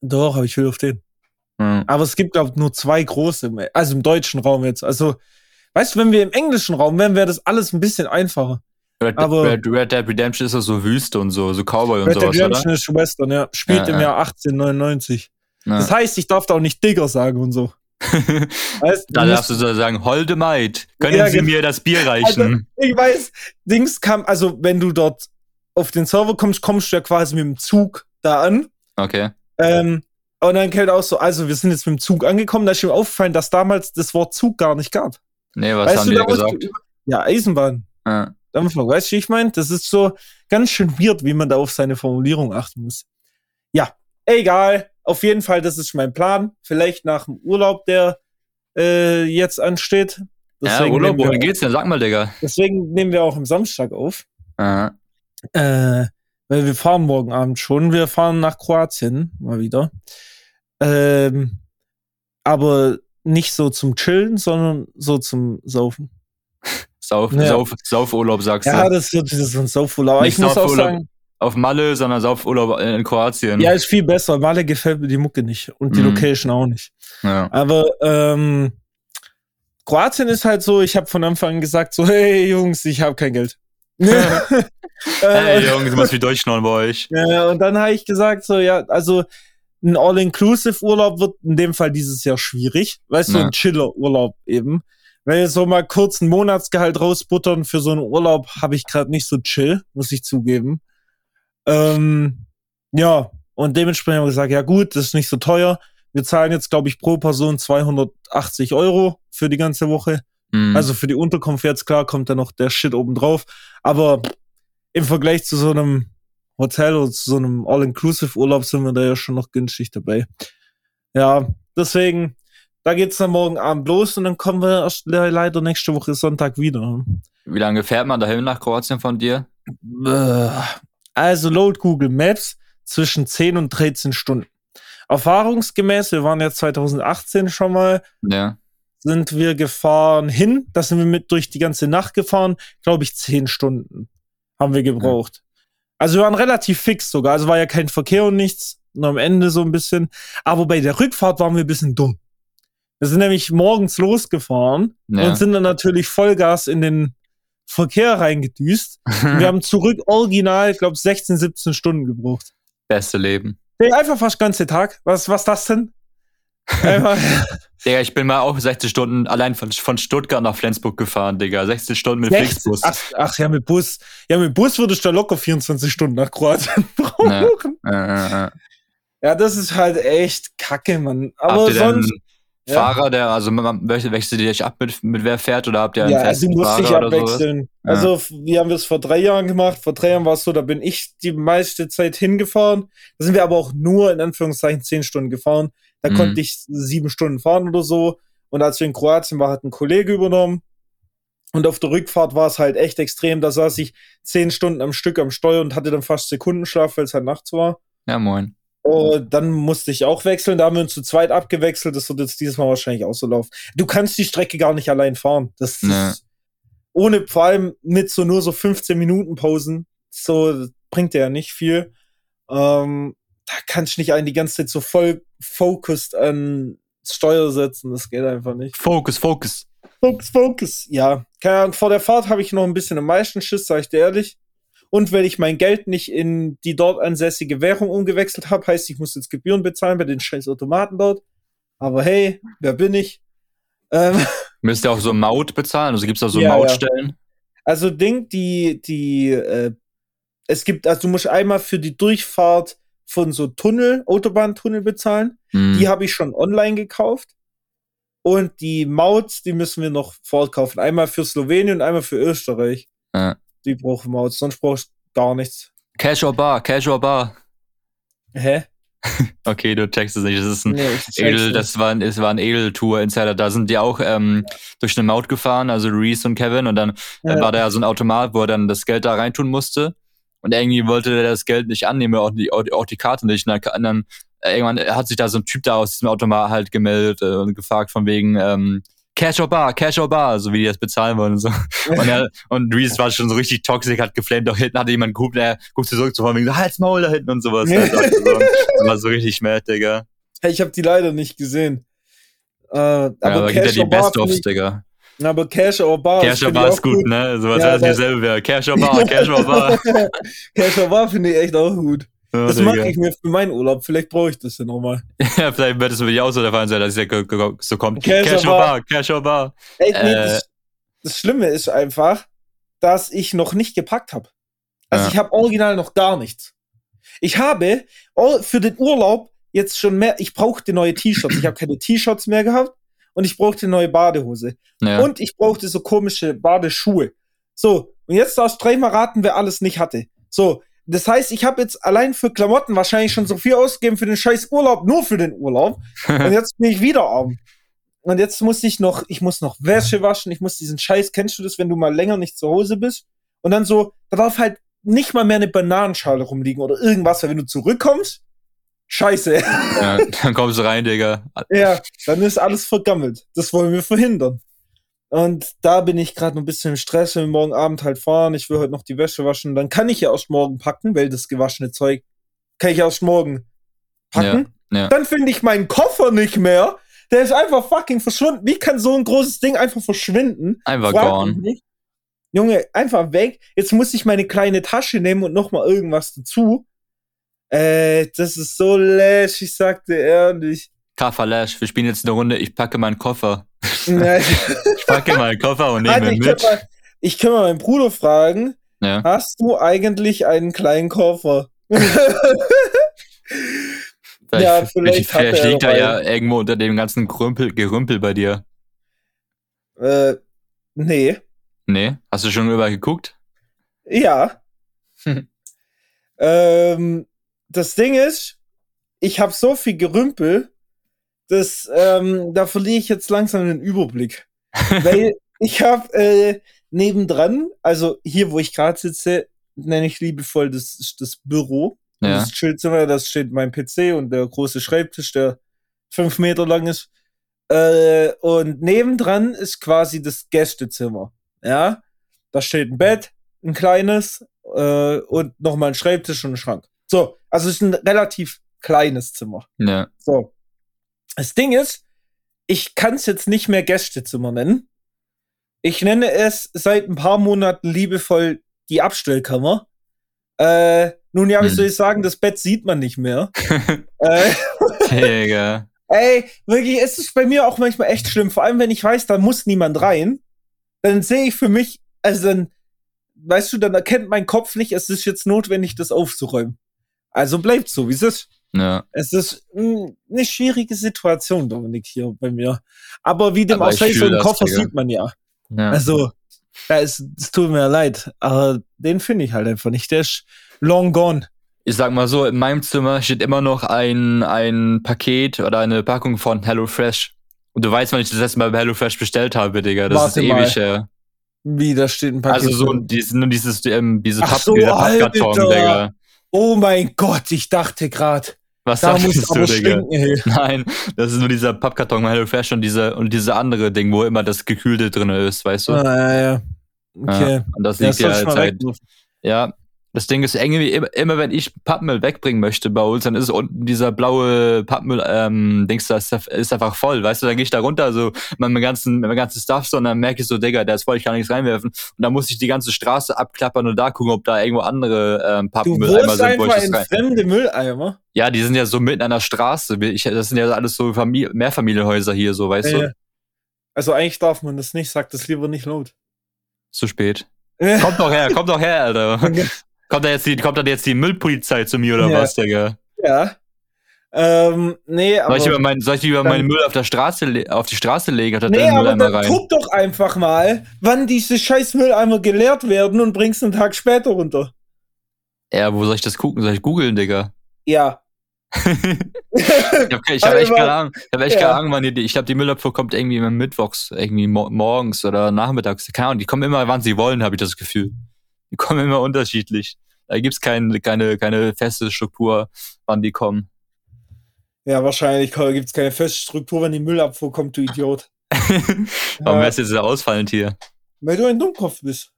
Doch, aber ich will auf den. Hm. Aber es gibt, glaube ich, nur zwei große, also im deutschen Raum jetzt. Also Weißt du, wenn wir im englischen Raum wären, wäre das alles ein bisschen einfacher. Red, aber Red, Red Dead Redemption ist ja so Wüste und so, so Cowboy und Red sowas, Red Dead Redemption ist Western, ja. Spielt ja, im ja. Jahr 1899. Ja. Das heißt, ich darf da auch nicht Digger sagen und so. Weißt, da darfst du so sagen, holde Maid, können ja, Sie genau. mir das Bier reichen? Also, ich weiß, Dings kam, also wenn du dort auf den Server kommst, kommst du ja quasi mit dem Zug da an. Okay. Ähm, und dann kält auch so, also wir sind jetzt mit dem Zug angekommen, da ist mir aufgefallen, dass damals das Wort Zug gar nicht gab. Nee, was weißt haben du, die gesagt? ja, Eisenbahn. Ja. Dampflok. Weißt du, wie ich meine? Das ist so ganz schön weird, wie man da auf seine Formulierung achten muss. Ja, egal. Auf jeden Fall, das ist mein Plan. Vielleicht nach dem Urlaub, der äh, jetzt ansteht. Deswegen ja, Urlaub, wohin geht's denn? Sag mal, Digga. Deswegen nehmen wir auch am Samstag auf. Aha. Äh, weil wir fahren morgen Abend schon. Wir fahren nach Kroatien mal wieder. Ähm, aber nicht so zum Chillen, sondern so zum Saufen. Sauf, ja. Sauf, Saufurlaub, sagst du. Ja, das wird so ein Saufurlaub. Nicht ich muss auch sagen. Auf Malle, sondern Saufurlaub in Kroatien. Ja, ist viel besser. Malle gefällt mir die Mucke nicht und die mm. Location auch nicht. Ja. Aber ähm, Kroatien ist halt so, ich habe von Anfang an gesagt, so, hey Jungs, ich habe kein Geld. hey Jungs, du musst wie Deutschland bei euch. Ja, und dann habe ich gesagt, so, ja, also ein All-Inclusive-Urlaub wird in dem Fall dieses Jahr schwierig. Weißt du, ja. so ein Chiller-Urlaub eben. Weil so mal kurz ein Monatsgehalt rausbuttern für so einen Urlaub habe ich gerade nicht so chill, muss ich zugeben. Ähm, ja, und dementsprechend haben wir gesagt, ja gut, das ist nicht so teuer. Wir zahlen jetzt, glaube ich, pro Person 280 Euro für die ganze Woche. Mhm. Also für die Unterkunft jetzt klar kommt da noch der Shit oben drauf. Aber im Vergleich zu so einem Hotel oder zu so einem All-Inclusive-Urlaub sind wir da ja schon noch günstig dabei. Ja, deswegen, da geht's dann morgen Abend los und dann kommen wir erst leider nächste Woche Sonntag wieder. Wie lange fährt man dahin nach Kroatien von dir? Äh, also laut Google Maps zwischen 10 und 13 Stunden. Erfahrungsgemäß, wir waren ja 2018 schon mal, ja. sind wir gefahren hin, da sind wir mit durch die ganze Nacht gefahren, glaube ich 10 Stunden haben wir gebraucht. Also wir waren relativ fix sogar. Also war ja kein Verkehr und nichts. Nur am Ende so ein bisschen. Aber bei der Rückfahrt waren wir ein bisschen dumm. Wir sind nämlich morgens losgefahren ja. und sind dann natürlich Vollgas in den Verkehr reingedüst. wir haben zurück original, ich glaube, 16, 17 Stunden gebraucht. Beste Leben. Nee, einfach fast ganze Tag. Was, was das denn? Digga, ich bin mal auch 16 Stunden allein von, von Stuttgart nach Flensburg gefahren, Digga. 16 Stunden mit 16? Flixbus. Ach, ach, ja, mit Bus. Ja, mit Bus würdest du locker 24 Stunden nach Kroatien brauchen. Ja, ja, ja, das ist halt echt kacke, Mann. Aber sonst. Fahrer, der, also wechselt ihr dich ab mit, mit wer fährt oder habt ihr einen ja, festen also musst Fahrer dich abwechseln. Also, wir haben das vor drei Jahren gemacht. Vor drei Jahren war es so, da bin ich die meiste Zeit hingefahren. Da sind wir aber auch nur in Anführungszeichen zehn Stunden gefahren. Da mhm. konnte ich sieben Stunden fahren oder so. Und als wir in Kroatien waren, hat ein Kollege übernommen. Und auf der Rückfahrt war es halt echt extrem. Da saß ich zehn Stunden am Stück am Steuer und hatte dann fast Sekundenschlaf, weil es halt nachts war. Ja, moin. Und dann musste ich auch wechseln. Da haben wir uns zu zweit abgewechselt. Das wird jetzt dieses Mal wahrscheinlich auch so laufen. Du kannst die Strecke gar nicht allein fahren. Das nee. ist ohne, vor allem mit so nur so 15 Minuten Pausen. So bringt ja nicht viel. Ähm, da kannst du nicht einen die ganze Zeit so voll focused an Steuer setzen. Das geht einfach nicht. Focus, Focus. Focus, Focus. Ja. Keine Ahnung, vor der Fahrt habe ich noch ein bisschen am meisten Schiss, sag ich dir ehrlich. Und wenn ich mein Geld nicht in die dort ansässige Währung umgewechselt habe, heißt, ich muss jetzt Gebühren bezahlen bei den scheiß Automaten dort. Aber hey, wer bin ich? Ähm, Müsst ihr auch so Maut bezahlen? Also gibt es da so ja, Mautstellen? Ja. Also Ding, die, die, äh, es gibt, also du musst einmal für die Durchfahrt von so Tunnel, Autobahntunnel bezahlen. Mhm. Die habe ich schon online gekauft. Und die Maut, die müssen wir noch fortkaufen. Einmal für Slowenien und einmal für Österreich. Ja. Die brauchen Maut, sonst brauchst du gar nichts. Cash or Bar, Cash or Bar. Hä? okay, du checkst es nicht. Das ist ein nee, Edel, das war, es war ein Edel-Tour-Insider. Da sind die auch ähm, durch eine Maut gefahren, also Reese und Kevin, und dann ja. war da ja so ein Automat, wo er dann das Geld da reintun musste. Und irgendwie wollte der das Geld nicht annehmen, auch die, auch die Karte nicht. Und dann, äh, irgendwann hat sich da so ein Typ da aus diesem Automat halt gemeldet äh, und gefragt von wegen, ähm, Cash or Bar, Cash or Bar, so wie die das bezahlen wollen und so. Und, er, und Reese war schon so richtig toxisch, hat geflamed, doch hinten hatte jemand geguckt, er guckt zurück zu von wegen so, halt's Maul da hinten und sowas. Also, also, das war so richtig mad, Digga. Hey, ich hab die leider nicht gesehen. Äh, aber ja, aber Cash die Best-ofs, Digga. Aber Cash or Bar. Cash or Bar ist gut, gut, ne? So was ja, heißt dieselbe wäre. Cash or Bar, Cash or Bar. Cash or Bar finde ich echt auch gut. Ja, das mache ich mir für meinen Urlaub. Vielleicht brauche ich das ja nochmal. ja, vielleicht wird es für dich auch so der Fall sein, dass es ja so kommt. Cash, Cash or Bar, Cash or Bar. Ey, nee, äh, das, das, Schlimme ist einfach, dass ich noch nicht gepackt habe. Also ja. ich habe original noch gar nichts. Ich habe für den Urlaub jetzt schon mehr, ich brauchte neue T-Shirts. Ich habe keine T-Shirts mehr gehabt und ich brauchte neue Badehose. Ja. Und ich brauchte so komische Badeschuhe. So, und jetzt darfst du dreimal raten, wer alles nicht hatte. So, das heißt, ich habe jetzt allein für Klamotten wahrscheinlich schon so viel ausgegeben für den scheiß Urlaub, nur für den Urlaub. und jetzt bin ich wieder arm. Und jetzt muss ich noch, ich muss noch Wäsche waschen, ich muss diesen Scheiß, kennst du das, wenn du mal länger nicht zu Hause bist? Und dann so, da darf halt nicht mal mehr eine Bananenschale rumliegen oder irgendwas, weil wenn du zurückkommst, Scheiße. Ja, dann kommst du rein, Digga. Ja, dann ist alles vergammelt. Das wollen wir verhindern. Und da bin ich gerade ein bisschen im Stress, wenn wir morgen Abend halt fahren. Ich will heute noch die Wäsche waschen. Dann kann ich ja erst morgen packen, weil das gewaschene Zeug kann ich erst morgen packen. Ja, ja. Dann finde ich meinen Koffer nicht mehr. Der ist einfach fucking verschwunden. Wie kann so ein großes Ding einfach verschwinden? Einfach Frag gone. Junge, einfach weg. Jetzt muss ich meine kleine Tasche nehmen und nochmal irgendwas dazu. Äh, das ist so lash, ich sagte ehrlich. Kaffer Lash, wir spielen jetzt eine Runde, ich packe meinen Koffer. Ich packe meinen Koffer und nehme ihn ich mit. mal, ich kann mal meinen Bruder fragen, Ja. hast du eigentlich einen kleinen Koffer? Vielleicht, Ja, vielleicht vielleicht er liegt er ja irgendwo unter dem ganzen Grümpel, Gerümpel bei dir. äh, nee. Nee? Hast du schon überall geguckt? Ja. Hm. ähm, das Ding ist, ich habe so viel Gerümpel, dass ähm, da verliere ich jetzt langsam den Überblick. Weil ich habe äh, nebendran, also hier, wo ich gerade sitze, nenne ich liebevoll das, ist das Büro. Ja. Das Chillzimmer, das steht mein PC und der große Schreibtisch, der fünf Meter lang ist. Äh, und nebendran ist quasi das Gästezimmer. Ja, da steht ein Bett, ein kleines äh, und nochmal ein Schreibtisch und ein Schrank. So, also es ist ein relativ kleines Zimmer. Ja. So. Das Ding ist, ich kann es jetzt nicht mehr Gästezimmer nennen. Ich nenne es seit ein paar Monaten liebevoll die Abstellkammer. Äh, nun ja, wie Hm. soll ich sagen, das Bett sieht man nicht mehr. äh, Digga. ey, wirklich, es ist bei mir auch manchmal echt schlimm. Vor allem, wenn ich weiß, da muss niemand rein. Dann sehe ich für mich, also dann, weißt du, dann erkennt mein Kopf nicht, es ist jetzt notwendig, das aufzuräumen. Also bleibt so, wie es ist. Ja. Es ist mh, eine schwierige Situation, Dominik, hier bei mir. Aber wie dem auch sei, so einen Koffer Digga. sieht man ja. ja. Also, da ist, es tut mir leid, aber den finde ich halt einfach nicht. Der ist long gone. ich sag mal so, in meinem Zimmer steht immer noch ein, ein Paket oder eine Packung von HelloFresh. Und du weißt, wann ich das letzte Mal bei HelloFresh bestellt habe, Digga. Das Warte ist mal. ewig her. Wie, da steht ein Paket. Also so dieses, nur dieses, ähm, diese Papp, so, Pappkarton. Digga. Oh mein Gott, ich dachte grad, Was da sagst du, Digga? Nein, das ist nur dieser Pappkarton von HelloFresh und diese, und diese andere Ding, wo immer das Gekühlte drin ist, weißt du? Ah, ja, ja. Okay. Ja, und das Ja, liegt soll ja seit, wegwerfen. ja. Das Ding ist irgendwie, immer, immer wenn ich Pappmüll wegbringen möchte bei uns, dann ist unten dieser blaue Pappmüll, ähm, Dings, das ist einfach voll, weißt du, dann gehe ich da runter, so, mit meinem ganzen, mit meinem ganzen Stuff, so, und dann merke ich so, Digga, der ist voll, ich kann nichts reinwerfen. Und dann muss ich die ganze Straße abklappern und da gucken, ob da irgendwo andere, ähm, Pappmülleimer sind, wo ich das in rein. fremde Mülleimer. Ja, die sind ja so mitten an der Straße. Ich, das sind ja alles so Familie, Mehrfamilienhäuser hier, so, weißt Äh, du? Also eigentlich darf man das nicht, sag das lieber nicht laut. Zu spät. Kommt doch her, kommt doch her, Alter. Kommt da jetzt die, kommt da jetzt die Müllpolizei zu mir oder Ja. was, Digga? ja. Ähm, nee, aber. Soll ich, über mein, soll ich lieber dann- meinen Müll auf der Straße, auf die Straße legen, statt Nee, aber dann rein? guck doch einfach mal, wann diese scheiß Mülleimer geleert werden und bringst einen Tag später runter. Ja, wo soll ich das gucken? Soll ich googeln, Digga? Ja. ich hab, ich hab echt keine Ahnung. Ich hab echt Ja. keine Ahnung, wann die, ich glaube, die Müllabfuhr kommt irgendwie immer mittwochs, irgendwie mo morgens oder nachmittags. Keine Ahnung, die kommen immer, wann sie wollen, habe ich das Gefühl. Die kommen immer unterschiedlich. Da gibt's kein, keine, keine feste Struktur, wann die kommen. Ja, wahrscheinlich gibt es keine feste Struktur, wenn die Müllabfuhr kommt, du Idiot. Warum Ja. wär's jetzt so ausfallend hier? Weil du ein Dummkopf bist.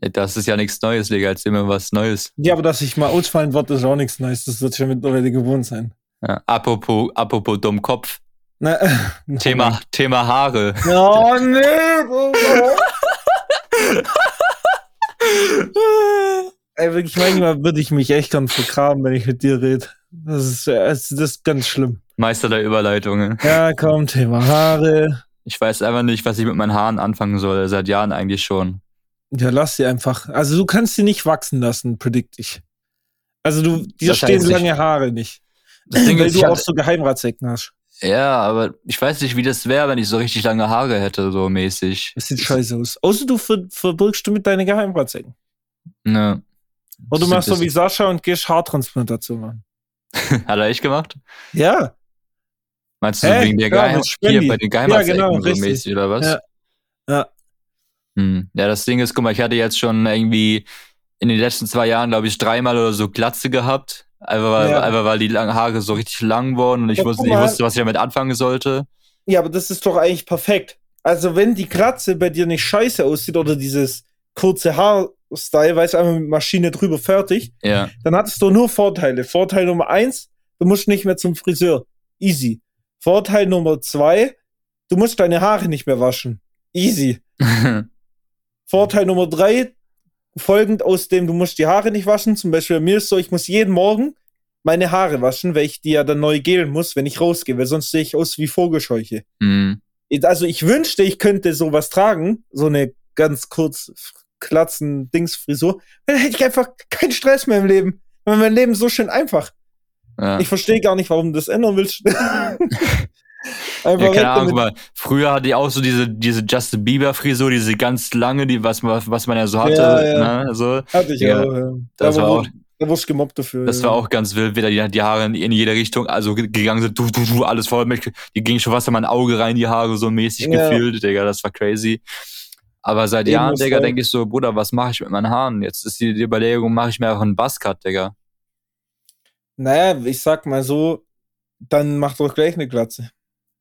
Das ist ja nichts Neues, Digga. Erzähl mir was Neues. Ja, aber dass ich mal ausfallen wird, ist auch nichts Neues. Das wird schon mittlerweile gewohnt sein. Ja, apropos, apropos Dummkopf. Na, Thema, Thema Haare. Oh, nee. Ey, wirklich, manchmal würde ich mich echt gern vergraben, wenn ich mit dir rede. Das ist, das ist ganz schlimm. Meister der Überleitungen. Ja, komm, Thema Haare. Ich weiß einfach nicht, was ich mit meinen Haaren anfangen soll. Seit Jahren eigentlich schon. Ja, lass sie einfach. Also du kannst sie nicht wachsen lassen, predict ich. Also du, dir stehen lange Haare nicht. Das Ding weil ist, du auch so Geheimratsecken hast. Ja, aber ich weiß nicht, wie das wäre, wenn ich so richtig lange Haare hätte, so mäßig. Das sieht scheiße aus. Außer du ver verbirgst du mit deinen Geheimratsecken. Ne. Oder du machst so wie Sascha und gehst Haartransplantation machen. Hat er echt gemacht? Ja. Meinst du Hä? wegen der Ja, Geheim bei den Ja, Geheimratsecken genau, so richtig. mäßig oder was? Ja. Ja. Hm. Ja, das Ding ist, guck mal, ich hatte jetzt schon irgendwie in den letzten zwei Jahren, glaube ich, dreimal oder so Glatze gehabt. Einfach weil, Ja. einfach weil die langen Haare so richtig lang wurden und ich Ja, wusste, ich wusste, was ich damit anfangen sollte. Ja, aber das ist doch eigentlich perfekt. Also, wenn die Glatze bei dir nicht scheiße aussieht oder dieses kurze Haarstyle, weißt du, einfach mit Maschine drüber fertig, Ja. dann hattest du nur Vorteile. Vorteil Nummer eins, du musst nicht mehr zum Friseur. Easy. Vorteil Nummer zwei, du musst deine Haare nicht mehr waschen. Easy. Vorteil Nummer drei, folgend aus dem, du musst die Haare nicht waschen. Zum Beispiel bei mir ist so, ich muss jeden Morgen meine Haare waschen, weil ich die ja dann neu gelen muss, wenn ich rausgehe, weil sonst sehe ich aus wie Vogelscheuche. Mhm. Also ich wünschte, ich könnte sowas tragen, so eine ganz kurz klatzen Dingsfrisur, dann hätte ich einfach keinen Stress mehr im Leben. Weil mein Leben so schön einfach. Ja. Ich verstehe gar nicht, warum du das ändern willst. Einfach ja, keine Ahnung, aber früher hatte ich auch so diese, diese Justin Bieber Frisur, diese ganz lange, die, was man, was man ja so hatte. Ja, ja. Ne? So, hatte ich ja, auch, ja. Das da war auch, da wurde ich gemobbt dafür. Das war auch ganz wild, wieder die, die Haare in, in jede Richtung, also gegangen sind, du, du, du, alles voll die gingen schon fast in mein Auge rein, die Haare so mäßig gefühlt, Digga, das war crazy. Aber seit Eben Jahren, Digga, denke ich so, Bruder, was mache ich mit meinen Haaren? Jetzt ist die, die Überlegung, mache ich mir auch einen Buzzcut, Digga. Naja, ich sag mal so, dann mach doch gleich eine Glatze.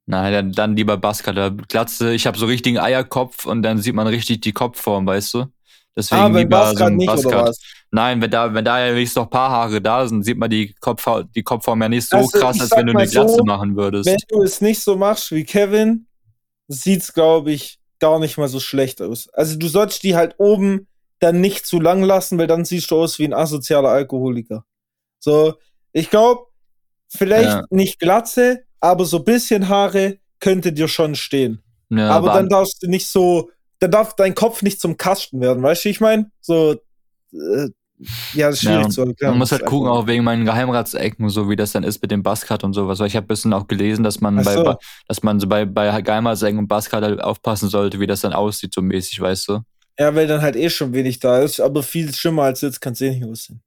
Nein, dann, dann lieber Buzzcutter. Glatze, ich habe so richtigen Eierkopf und dann sieht man richtig die Kopfform, weißt du? Deswegen ah, lieber so ein nicht. Nein, wenn da, wenn da ja wenigstens noch ein paar Haare da sind, sieht man die, Kopf, die Kopfform ja nicht so also, krass, als wenn du eine Glatze so, machen würdest. Wenn du es nicht so machst wie Kevin, sieht's, glaube ich, gar nicht mal so schlecht aus. Also du sollst die halt oben dann nicht zu lang lassen, weil dann siehst du aus wie ein asozialer Alkoholiker. So, ich glaube, vielleicht ja. nicht Glatze, aber so bisschen Haare könnte dir schon stehen. Ja, aber, dann darfst du nicht so, dann darf dein Kopf nicht zum Kasten werden, weißt du, ich meine? So, äh, ja, das ist schwierig ja, zu erklären. Man muss halt gucken, auch wegen meinen Geheimratsecken, so wie das dann ist mit dem Buzzcut und sowas. Weil ich habe ein bisschen auch gelesen, dass man so. bei, dass man so bei, bei Geheimratsecken und Buzzcut halt aufpassen sollte, wie das dann aussieht, so mäßig, weißt du? Ja, weil dann halt eh schon wenig da ist, aber viel schlimmer als jetzt kann es eh nicht aussehen.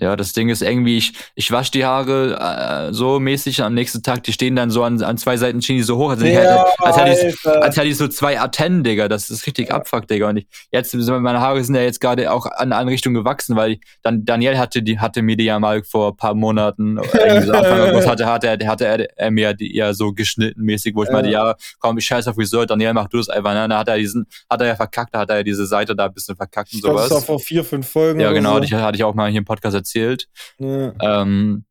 Ja, das Ding ist irgendwie, ich, ich wasche die Haare äh, so mäßig am nächsten Tag, die stehen dann so an, an zwei Seiten stehen die so hoch, also ja, als, hätte ich, als hätte ich so zwei Antennen, Digga. Das ist richtig ja. abfuck, Digga. Und ich, jetzt, meine Haare sind ja jetzt gerade auch an eine Richtung gewachsen, weil ich, dann Daniel hatte die, hatte mir die ja mal vor paar Monaten, irgendwie so Anfang August hatte, hatte, er, hatte er, er mir die ja so geschnitten mäßig, wo ich ja. meinte, ja, komm, ich scheiß auf Friseur, Daniel, mach du das einfach, ne? Dann hat er diesen, hat er ja verkackt, da hat er ja diese Seite da ein bisschen verkackt und sowas. Das war vor vier, fünf Folgen. Ja, genau, so. die hatte ich auch mal hier im Podcast erzählt. Ja. Ähm,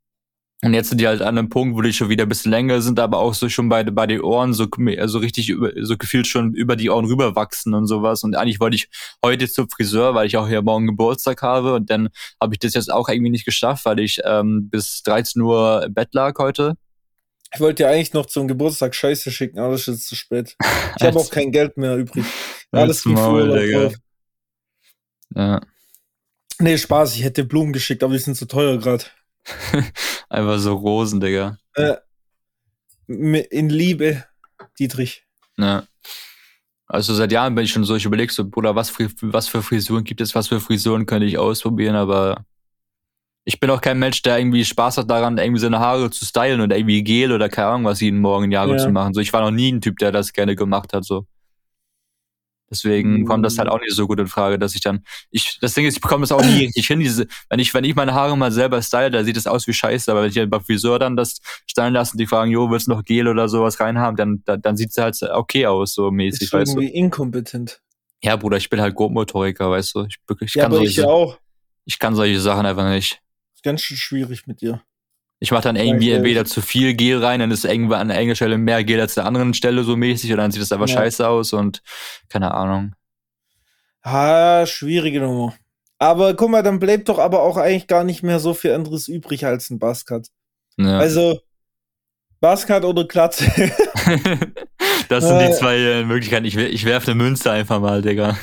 und jetzt sind die halt an einem Punkt, wo die schon wieder ein bisschen länger sind, aber auch so schon bei, bei den Ohren so, so richtig über, so gefühlt schon über die Ohren rüberwachsen und sowas. Und eigentlich wollte ich heute zum Friseur, weil ich auch hier morgen Geburtstag habe. Und dann habe ich das jetzt auch irgendwie nicht geschafft, weil ich ähm, bis 13 Uhr im Bett lag heute. Ich wollte dir eigentlich noch zum Geburtstag Scheiße schicken, aber das ist jetzt zu spät. Ich habe auch kein Geld mehr übrig. Alles geht Digga. Ja. Nee, Spaß, ich hätte Blumen geschickt, aber die sind zu teuer gerade. Einfach so Rosen, Digga. Äh, in Liebe, Dietrich. Ja. Also seit Jahren bin ich schon so, ich überlege so, Bruder, was für, was für Frisuren gibt es, was für Frisuren könnte ich ausprobieren, aber ich bin auch kein Mensch, der irgendwie Spaß hat daran, irgendwie seine Haare zu stylen oder irgendwie Gel oder keine Ahnung was jeden Morgen in Jahre ja. zu machen. So, ich war noch nie ein Typ, der das gerne gemacht hat, so. Deswegen mhm. kommt das halt auch nicht so gut in Frage, dass ich dann, ich, das Ding ist, ich bekomme das auch nie richtig hin. Diese, wenn ich, wenn ich meine Haare mal selber style, da sieht das aus wie Scheiße, aber wenn ich beim Friseur dann das stylen lasse und die fragen, jo, willst du noch Gel oder sowas reinhaben, dann, dann, dann sieht es halt okay aus, so mäßig, ist weißt irgendwie du. inkompetent. Ja, Bruder, ich bin halt Grobmotoriker, weißt du. Ich, ich ja, kann solche, ich. Ich kann solche Sachen einfach nicht. Ist ganz schön schwierig mit dir. Ich mache dann irgendwie ja, entweder zu viel Gel rein, dann ist irgendwann an einer Stelle mehr Gel als an der anderen Stelle so mäßig und dann sieht das einfach ja. scheiße aus und keine Ahnung. Ha, schwierige Nummer. Aber guck mal, dann bleibt doch aber auch eigentlich gar nicht mehr so viel anderes übrig als ein Buzzcut. Ja. Also, Buzzcut oder Klatze. das sind die zwei äh, Möglichkeiten. Ich, ich werfe eine Münze einfach mal, Digga.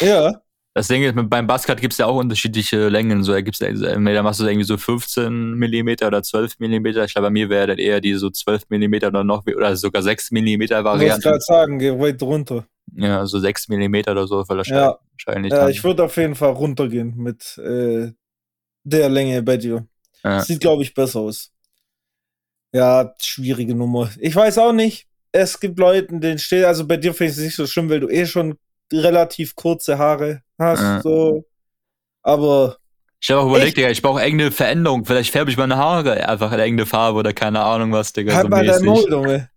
Ja. Das Ding ist, beim Buzzcut gibt es ja auch unterschiedliche Längen. So, da gibt's da machst du irgendwie so 15 Millimeter oder 12 Millimeter. Ich glaube, bei mir wäre das eher die so 12 Millimeter oder noch, oder sogar 6 Millimeter Variante. Ich wollte gerade sagen, geh weit runter. Ja, also 6 mm oder so. Ja, wahrscheinlich ja ich würde auf jeden Fall runtergehen mit äh, der Länge bei dir. Ja. Sieht, glaube ich, besser aus. Ja, schwierige Nummer. Ich weiß auch nicht. Es gibt Leute, denen steht, also bei dir finde ich es nicht so schlimm, weil du eh schon relativ kurze Haare hast. Ja. So. Aber. Ich habe auch überlegt, Digga, ich brauche irgendeine Veränderung. Vielleicht färbe ich meine Haare einfach in irgendeine Farbe oder keine Ahnung was, Digga. Halt so mal dein Maul, Junge.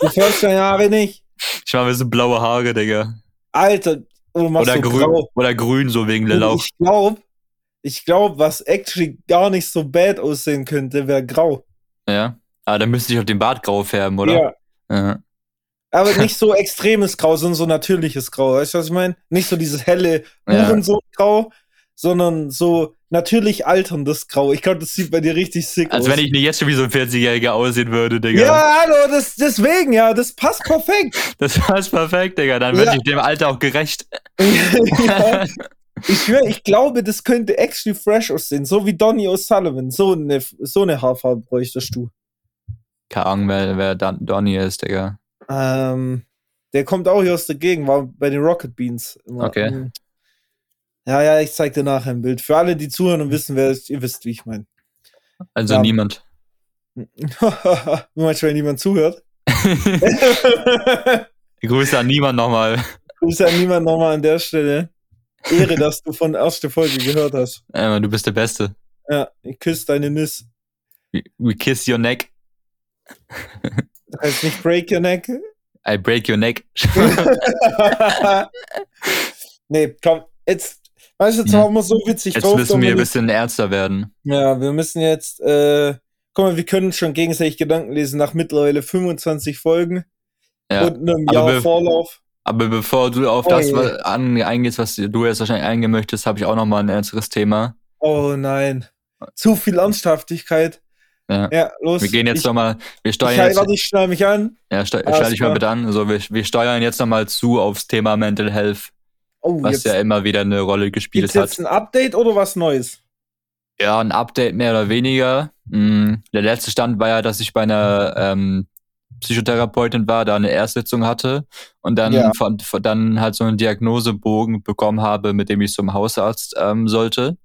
Du färbst deine Haare nicht. Ich mach mir so blaue Haare, Digga. Alter, du machst oder, so grün, grau. oder grün, so wegen der Lauch. Ich glaube, ich glaube, was actually gar nicht so bad aussehen könnte, wäre grau. Ja. Aber dann müsste ich auf den Bart grau färben, oder? Ja. ja. Aber nicht so extremes Grau, sondern so natürliches Grau. Weißt du, was ich meine? Nicht so dieses helle Hurensohn-Grau, sondern so natürlich alterndes Grau. Ich glaube, das sieht bei dir richtig sick Als aus. Als wenn ich nicht jetzt schon wie so ein 40-Jähriger aussehen würde, Digga. Ja, hallo, das, deswegen, ja, das passt perfekt. Das passt perfekt, Digga. Dann ja. werde ich dem Alter auch gerecht. ja. Ich schwöre, ich glaube, das könnte actually fresh aussehen. So wie Donny O'Sullivan. So eine, so eine Haarfarbe bräuchtest du. Keine Ahnung, wer, wer Donny ist, Digga. Ähm, der kommt auch hier aus der Gegend, war bei den Rocket Beans. Immer. Okay. Ähm, ja, ja, ich zeig dir nachher ein Bild. Für alle, die zuhören und wissen, wer ist, ihr wisst, wie ich meine. Also ja. niemand. Manchmal, wenn niemand zuhört. Grüße an niemand nochmal. Grüße an niemand nochmal an der Stelle. Ehre, dass du von erster Folge gehört hast. Ja, du bist der Beste. Ja, ich küsse deine Niss. We, we kiss your neck. Das heißt nicht break your neck? I break your neck. nee, komm, jetzt, weißt du, jetzt haben wir so witzig jetzt drauf. Jetzt müssen wir ein bisschen ernster werden. Ja, wir müssen jetzt, äh, guck mal, wir können schon gegenseitig Gedanken lesen nach mittlerweile 25 Folgen ja. und einem Jahr Vorlauf. Aber bevor du auf oh, das an, eingehst, was du jetzt wahrscheinlich eingehen möchtest, habe ich auch noch mal ein ernsteres Thema. Oh nein. Zu viel Ernsthaftigkeit. Ja. ja, los. Wir gehen jetzt nochmal, wir steuern ich, jetzt. Warte, ich schneide mich an. Ja, ste stell dich mal bitte an. Also wir, wir steuern jetzt nochmal zu aufs Thema Mental Health. Oh, was jetzt, ja immer wieder eine Rolle gespielt hat. Ist jetzt ein Update oder was Neues? Ja, ein Update mehr oder weniger. Mhm. Der letzte Stand war ja, dass ich bei einer ähm, Psychotherapeutin war, da eine Erstsitzung hatte und dann ja. von, von, dann halt so einen Diagnosebogen bekommen habe, mit dem ich zum Hausarzt ähm, sollte.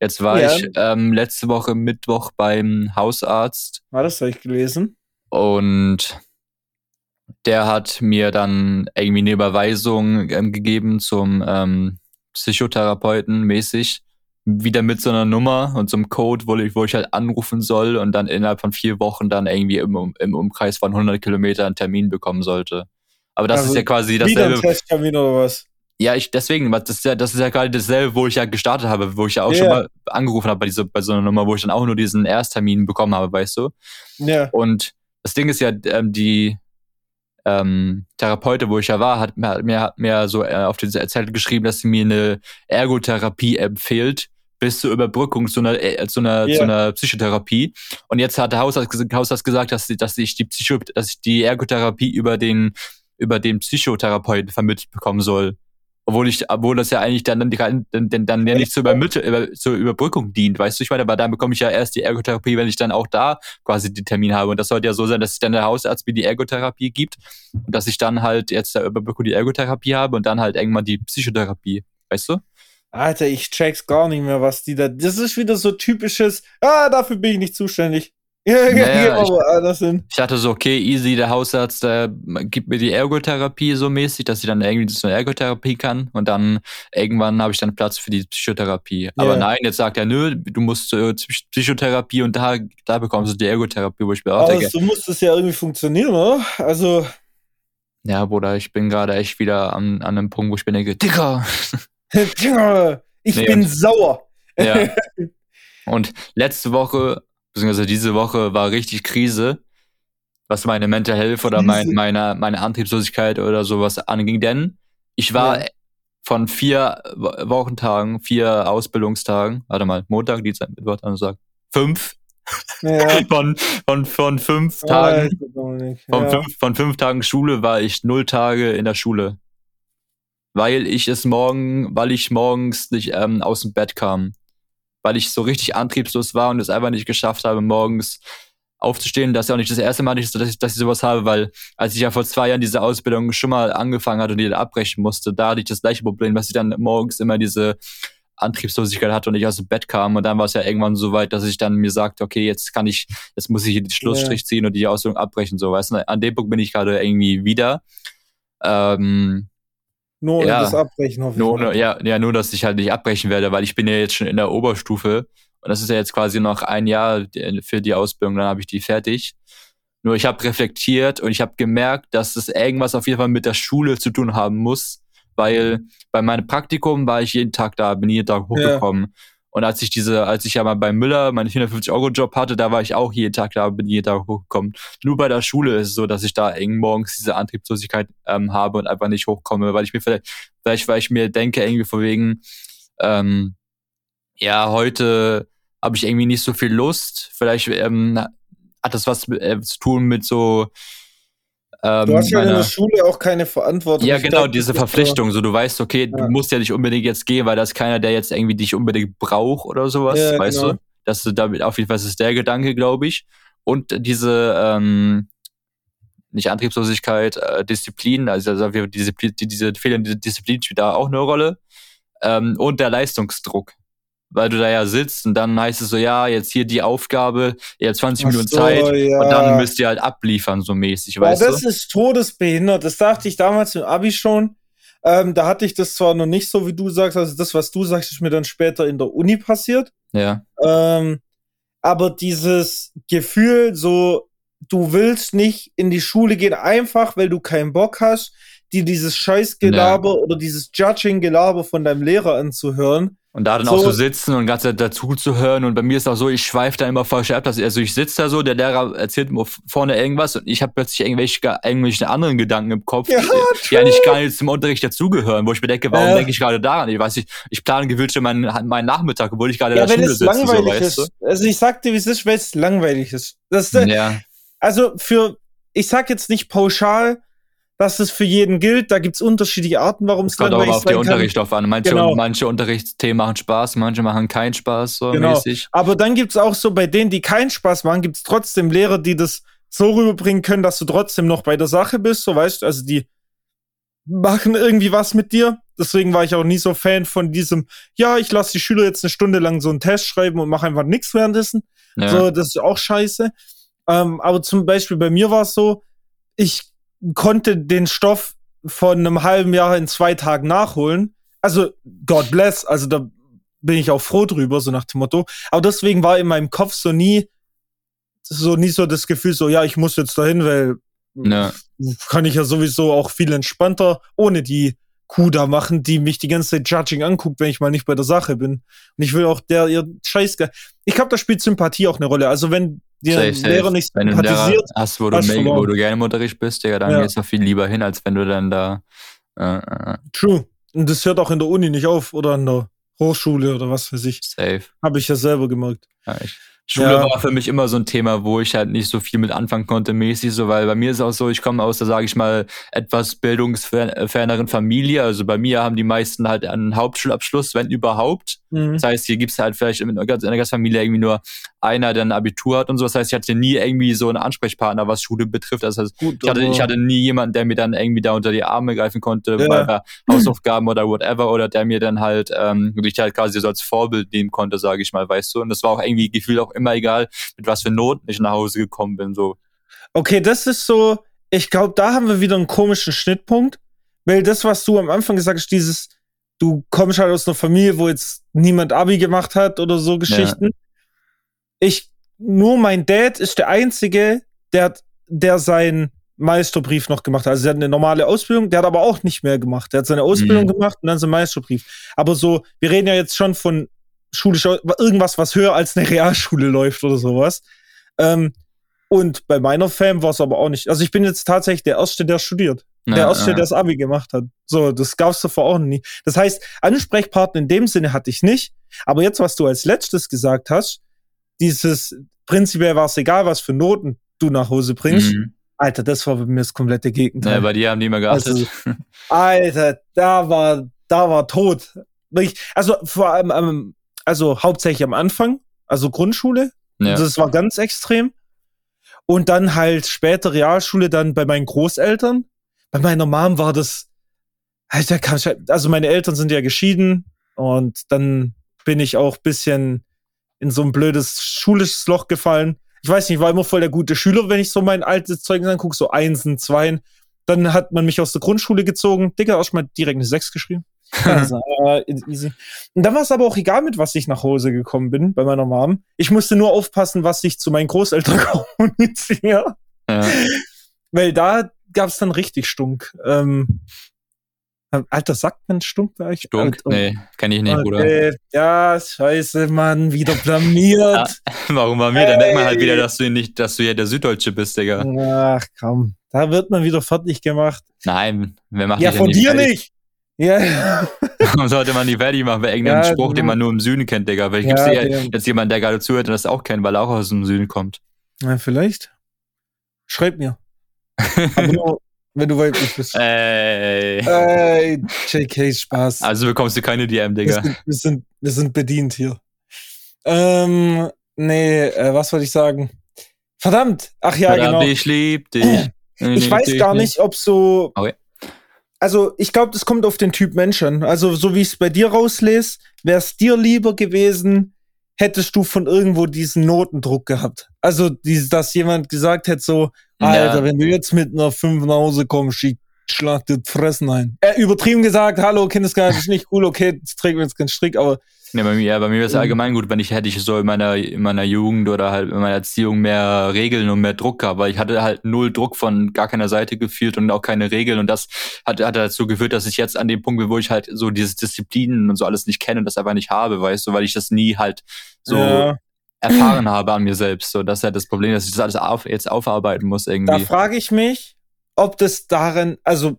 Jetzt war ja. ich ähm, letzte Woche Mittwoch beim Hausarzt. War das habe ich gelesen? Und der hat mir dann irgendwie eine Überweisung ähm, gegeben zum ähm, Psychotherapeuten mäßig wieder mit so einer Nummer und so einem Code, wo ich, wo ich halt anrufen soll und dann innerhalb von vier Wochen dann irgendwie im, im Umkreis von 100 Kilometern einen Termin bekommen sollte. Aber das also ist ja quasi dasselbe. Wieder ein Testtermin oder was? Ja, ich deswegen, das ist ja, das ist ja gerade dasselbe, wo ich ja gestartet habe, wo ich ja auch yeah. schon mal angerufen habe bei, dieser, bei so einer Nummer, wo ich dann auch nur diesen Ersttermin bekommen habe, weißt du? Ja. Yeah. Und das Ding ist ja, ähm, die ähm, Therapeute, wo ich ja war, hat, mir, hat mir so äh, auf diese Zettel geschrieben, dass sie mir eine Ergotherapie empfiehlt, bis zur Überbrückung zu einer, äh, zu einer, yeah. zu einer Psychotherapie. Und jetzt hat der Hausarzt, Hausarzt gesagt, dass, dass ich die Psycho, dass ich die Ergotherapie über den, über den Psychotherapeuten vermittelt bekommen soll. Obwohl ich, obwohl das ja eigentlich dann, dann, dann, dann ja nicht zur, Übermittel, über, zur Überbrückung dient, weißt du, ich meine, aber dann bekomme ich ja erst die Ergotherapie, wenn ich dann auch da quasi den Termin habe. Und das sollte ja so sein, dass sich dann der Hausarzt mir die Ergotherapie gibt und dass ich dann halt jetzt der Überbrückung die Ergotherapie habe und dann halt irgendwann die Psychotherapie, weißt du? Alter, ich check's gar nicht mehr, was die da. Das ist wieder so typisches, ah, dafür bin ich nicht zuständig. Ja, naja, ich, ich dachte so, okay, easy, der Hausarzt äh, gibt mir die Ergotherapie so mäßig, dass ich dann irgendwie so eine Ergotherapie kann und dann irgendwann habe ich dann Platz für die Psychotherapie. Yeah. Aber nein, jetzt sagt er, nö, du musst zur Psychotherapie und da, da bekommst du die Ergotherapie, wo ich mir auch denke. So muss das ja irgendwie funktionieren, oder? Also. Ja, Bruder, ich bin gerade echt wieder an, an einem Punkt, wo ich bin denke, Dicker! Dicker! Ich nee, bin sauer! Ja. Und letzte Woche beziehungsweise diese Woche war richtig Krise, was meine Mental Health oder mein, meine, meine Antriebslosigkeit oder sowas anging. Denn ich war ja. von vier Wochentagen, vier Ausbildungstagen, warte mal, Montag, Dienstag, Mittwoch, Donnerstag, fünf. Ja. von, von, von fünf Tagen, ja. von, fünf, von fünf Tagen Schule war ich null Tage in der Schule. Weil ich es morgen, weil ich morgens nicht ähm, aus dem Bett kam weil ich so richtig antriebslos war und es einfach nicht geschafft habe, morgens aufzustehen. Das ist ja auch nicht das erste Mal, dass ich, dass ich sowas habe, weil als ich ja vor zwei Jahren diese Ausbildung schon mal angefangen hatte und die dann abbrechen musste, da hatte ich das gleiche Problem, dass ich dann morgens immer diese Antriebslosigkeit hatte und ich aus dem Bett kam und dann war es ja irgendwann so weit, dass ich dann mir sagte, okay, jetzt kann ich, jetzt muss ich den Schlussstrich ziehen und die Ausbildung abbrechen, so, weißt du, an dem Punkt bin ich gerade irgendwie wieder. Ähm, nur ja, das Abbrechen hoffe nur, nur, ja, ja, nur, dass ich halt nicht abbrechen werde, weil ich bin ja jetzt schon in der Oberstufe und das ist ja jetzt quasi noch ein Jahr für die Ausbildung, dann habe ich die fertig. Nur ich habe reflektiert und ich habe gemerkt, dass es irgendwas auf jeden Fall mit der Schule zu tun haben muss, weil bei meinem Praktikum war ich jeden Tag da, bin jeden Tag hochgekommen. Ja. Und als ich diese, als ich ja mal bei Müller meinen 450-Euro-Job hatte, da war ich auch jeden Tag da, bin jeden Tag hochgekommen. Nur bei der Schule ist es so, dass ich da eng morgens diese Antriebslosigkeit ähm, habe und einfach nicht hochkomme, weil ich mir vielleicht, vielleicht, weil ich mir denke, irgendwie vor wegen, ähm, ja, heute habe ich irgendwie nicht so viel Lust. Vielleicht ähm, hat das was äh, zu tun mit so. Ähm, du hast ja meine, in der Schule auch keine Verantwortung. Ja, genau, diese Verpflichtung. So, du weißt, okay, ja. du musst ja nicht unbedingt jetzt gehen, weil da ist keiner, der jetzt irgendwie dich unbedingt braucht oder sowas, ja, weißt genau. du? Das ist damit auf jeden Fall ist der Gedanke, glaube ich. Und diese, ähm, nicht Antriebslosigkeit, äh, Disziplin, also, also diese, diese fehlende Disziplin spielt da auch eine Rolle. Ähm, und der Leistungsdruck weil du da ja sitzt und dann heißt es so, ja, jetzt hier die Aufgabe, ihr habt 20 Ach Minuten so, Zeit ja. und dann müsst ihr halt abliefern, so mäßig, ja, weißt das du? Das ist todesbehindert, das dachte ich damals im Abi schon. Ähm, da hatte ich das zwar noch nicht so, wie du sagst, also das, was du sagst, ist mir dann später in der Uni passiert. Ja. Ähm, aber dieses Gefühl, so, du willst nicht in die Schule gehen, einfach weil du keinen Bock hast, dir dieses Scheißgelaber ja. oder dieses Judging-Gelaber von deinem Lehrer anzuhören, und da dann so. auch so sitzen und ganz dazu zu hören. Und bei mir ist auch so, ich schweife da immer falsch ab. Also ich sitze da so, der Lehrer erzählt mir vorne irgendwas und ich habe plötzlich irgendwelche, irgendwelche anderen Gedanken im Kopf, ja, die eigentlich gar nicht zum Unterricht dazugehören, wo ich mir denke, warum äh. denke ich gerade daran? Ich weiß nicht, ich plane gewünscht meinen, meinen Nachmittag, obwohl ich gerade ja, in der Schule sitze. Langweilig so, ist. Weißt du? Also ich sagte, wie es ist, weil es langweilig ist. Das ist ja. Also für, ich sag jetzt nicht pauschal, dass es für jeden gilt. Da gibt's unterschiedliche Arten, warum es. Kommt auch auf den Unterricht drauf an. Manche, genau. manche Unterrichtsthemen machen Spaß, manche machen keinen Spaß, so genau. mäßig. Aber dann gibt's auch so, bei denen, die keinen Spaß machen, gibt's trotzdem Lehrer, die das so rüberbringen können, dass du trotzdem noch bei der Sache bist, so weißt du, also die machen irgendwie was mit dir. Deswegen war ich auch nie so Fan von diesem, ja, ich lasse die Schüler jetzt eine Stunde lang so einen Test schreiben und mache einfach nichts währenddessen. Ja. So, das ist auch scheiße. Ähm, aber zum Beispiel bei mir war es so, ich konnte den Stoff von einem halben Jahr in zwei Tagen nachholen. Also, God bless, also da bin ich auch froh drüber, so nach dem Motto. Aber deswegen war in meinem Kopf so nie, so nie so das Gefühl, so, ja, ich muss jetzt dahin, weil ja. kann ich ja sowieso auch viel entspannter ohne die Kuh da machen, die mich die ganze Zeit Judging anguckt, wenn ich mal nicht bei der Sache bin. Und ich will auch der ihr Scheiß. Ich glaube, da spielt Sympathie auch eine Rolle. Also wenn dir safe, safe. Lehrer nicht wenn du Lehrer hast, wo du, mehr, wo du gerne im Unterricht bist, Digga, dann ja. gehst du viel lieber hin, als wenn du dann da. Äh, äh. True. Und das hört auch in der Uni nicht auf oder an der Hochschule oder was weiß ich. Safe. Habe ich ja selber gemerkt. Ja, ich, Schule ja. war für mich immer so ein Thema, wo ich halt nicht so viel mit anfangen konnte, mäßig so, weil bei mir ist auch so, ich komme aus der, sage ich mal, etwas bildungsferneren Familie. Also bei mir haben die meisten halt einen Hauptschulabschluss, wenn überhaupt. Mhm. Das heißt, hier gibt's halt vielleicht in einer Familie irgendwie nur einer, der ein Abitur hat und so. Das heißt, ich hatte nie irgendwie so einen Ansprechpartner, was Schule betrifft. Das heißt, Gut, ich, hatte, ich hatte nie jemanden, der mir dann irgendwie da unter die Arme greifen konnte ja. bei Hausaufgaben oder whatever oder der mir dann halt ähm, wirklich halt quasi so als Vorbild nehmen konnte, sage ich mal, weißt du. Und das war auch irgendwie gefühlt auch immer egal, mit was für Noten ich nach Hause gekommen bin. So. Okay, das ist so, ich glaube, da haben wir wieder einen komischen Schnittpunkt, weil das, was du am Anfang gesagt hast, dieses, du kommst halt aus einer Familie, wo jetzt niemand Abi gemacht hat oder so Geschichten. Ja ich, nur mein Dad ist der Einzige, der, der seinen Meisterbrief noch gemacht hat. Also er hat eine normale Ausbildung, der hat aber auch nicht mehr gemacht. Der hat seine Ausbildung mhm. gemacht und dann seinen Meisterbrief. Aber so, wir reden ja jetzt schon von schulisch, irgendwas, was höher als eine Realschule läuft oder sowas. Ähm, und bei meiner Fam war es aber auch nicht. Also ich bin jetzt tatsächlich der Erste, der studiert. Ja, der Erste, ja. der das Abi gemacht hat. So, das gab's davor auch nie. Das heißt, Ansprechpartner in dem Sinne hatte ich nicht. Aber jetzt, was du als letztes gesagt hast, dieses, prinzipiell war es egal, was für Noten du nach Hause bringst. Mhm. Alter, das war bei mir das komplette Gegenteil. Ja, bei dir haben die immer geachtet. Also, Alter, da war, da war tot. Also vor allem, also hauptsächlich am Anfang, also Grundschule. Ja. Das war ganz extrem. Und dann halt später Realschule, dann bei meinen Großeltern. Bei meiner Mom war das, Alter, also meine Eltern sind ja geschieden und dann bin ich auch bisschen in so ein blödes schulisches Loch gefallen. Ich weiß nicht, ich war immer voll der gute Schüler, wenn ich so mein altes Zeugnis angucke, so Einsen, Zweien. Dann hat man mich aus der Grundschule gezogen. Digga, auch schon mal direkt eine Sechs geschrieben. Also, äh, easy. Und dann war es aber auch egal, mit was ich nach Hause gekommen bin bei meiner Mom. Ich musste nur aufpassen, was ich zu meinen Großeltern kommuniziere. Ja. Weil da gab es dann richtig Stunk. Ähm, Alter, sagt man Stunk bei euch? Stunk? Alt, nee, kenn ich nicht, okay. Bruder. Ja, scheiße, Mann, wieder blamiert. ja, warum bei mir? Hey. Dann denkt man halt wieder, dass du nicht, dass du ja der Süddeutsche bist, Digga. Ach komm, da wird man wieder fertig gemacht. Nein, wer macht Ja, von dir fertig. nicht. Ja. Warum sollte man die fertig machen? Bei irgendeinem ja, Spruch, den man nur im Süden kennt, Digga. Weil ich ja, ja jetzt jemand, der gerade zuhört und das auch kennt, weil er auch aus dem Süden kommt. Na, vielleicht. Schreib mir. Nur, wenn du weiblich bist. Ey. Ey, JK, Spaß. Also bekommst du keine DM, Digga. Wir sind, wir sind, wir sind bedient hier. Ähm, nee, äh, was wollte ich sagen? Verdammt! Ach ja, Verdammt, genau. Ich lieb dich. Ich weiß gar nicht, ob so. Okay. Also, ich glaube, das kommt auf den Typ Mensch an. Also, so wie ich es bei dir rauslese, wäre es dir lieber gewesen, hättest du von irgendwo diesen Notendruck gehabt. Also, dieses, dass jemand gesagt hätte, so, Alter, ja. wenn du jetzt mit einer 5 nach Hause kommst, schlag dir Fressen ein. Äh, übertrieben gesagt, hallo, Kindesgeist ist nicht cool, okay, das trägt mir jetzt keinen Strick, aber ja, bei mir, ja, bei mir wäre es allgemein gut, wenn ich hätte ich so in meiner, in meiner Jugend oder halt in meiner Erziehung mehr Regeln und mehr Druck gehabt, weil ich hatte halt null Druck von gar keiner Seite gefühlt und auch keine Regeln und das hat, hat dazu geführt, dass ich jetzt an dem Punkt bin, wo ich halt so dieses Disziplinen und so alles nicht kenne und das einfach nicht habe, weißt du, weil ich das nie halt so ja. erfahren habe an mir selbst. So, das ist halt das Problem, dass ich das alles auf, jetzt aufarbeiten muss irgendwie. Da frage ich mich, ob das darin, also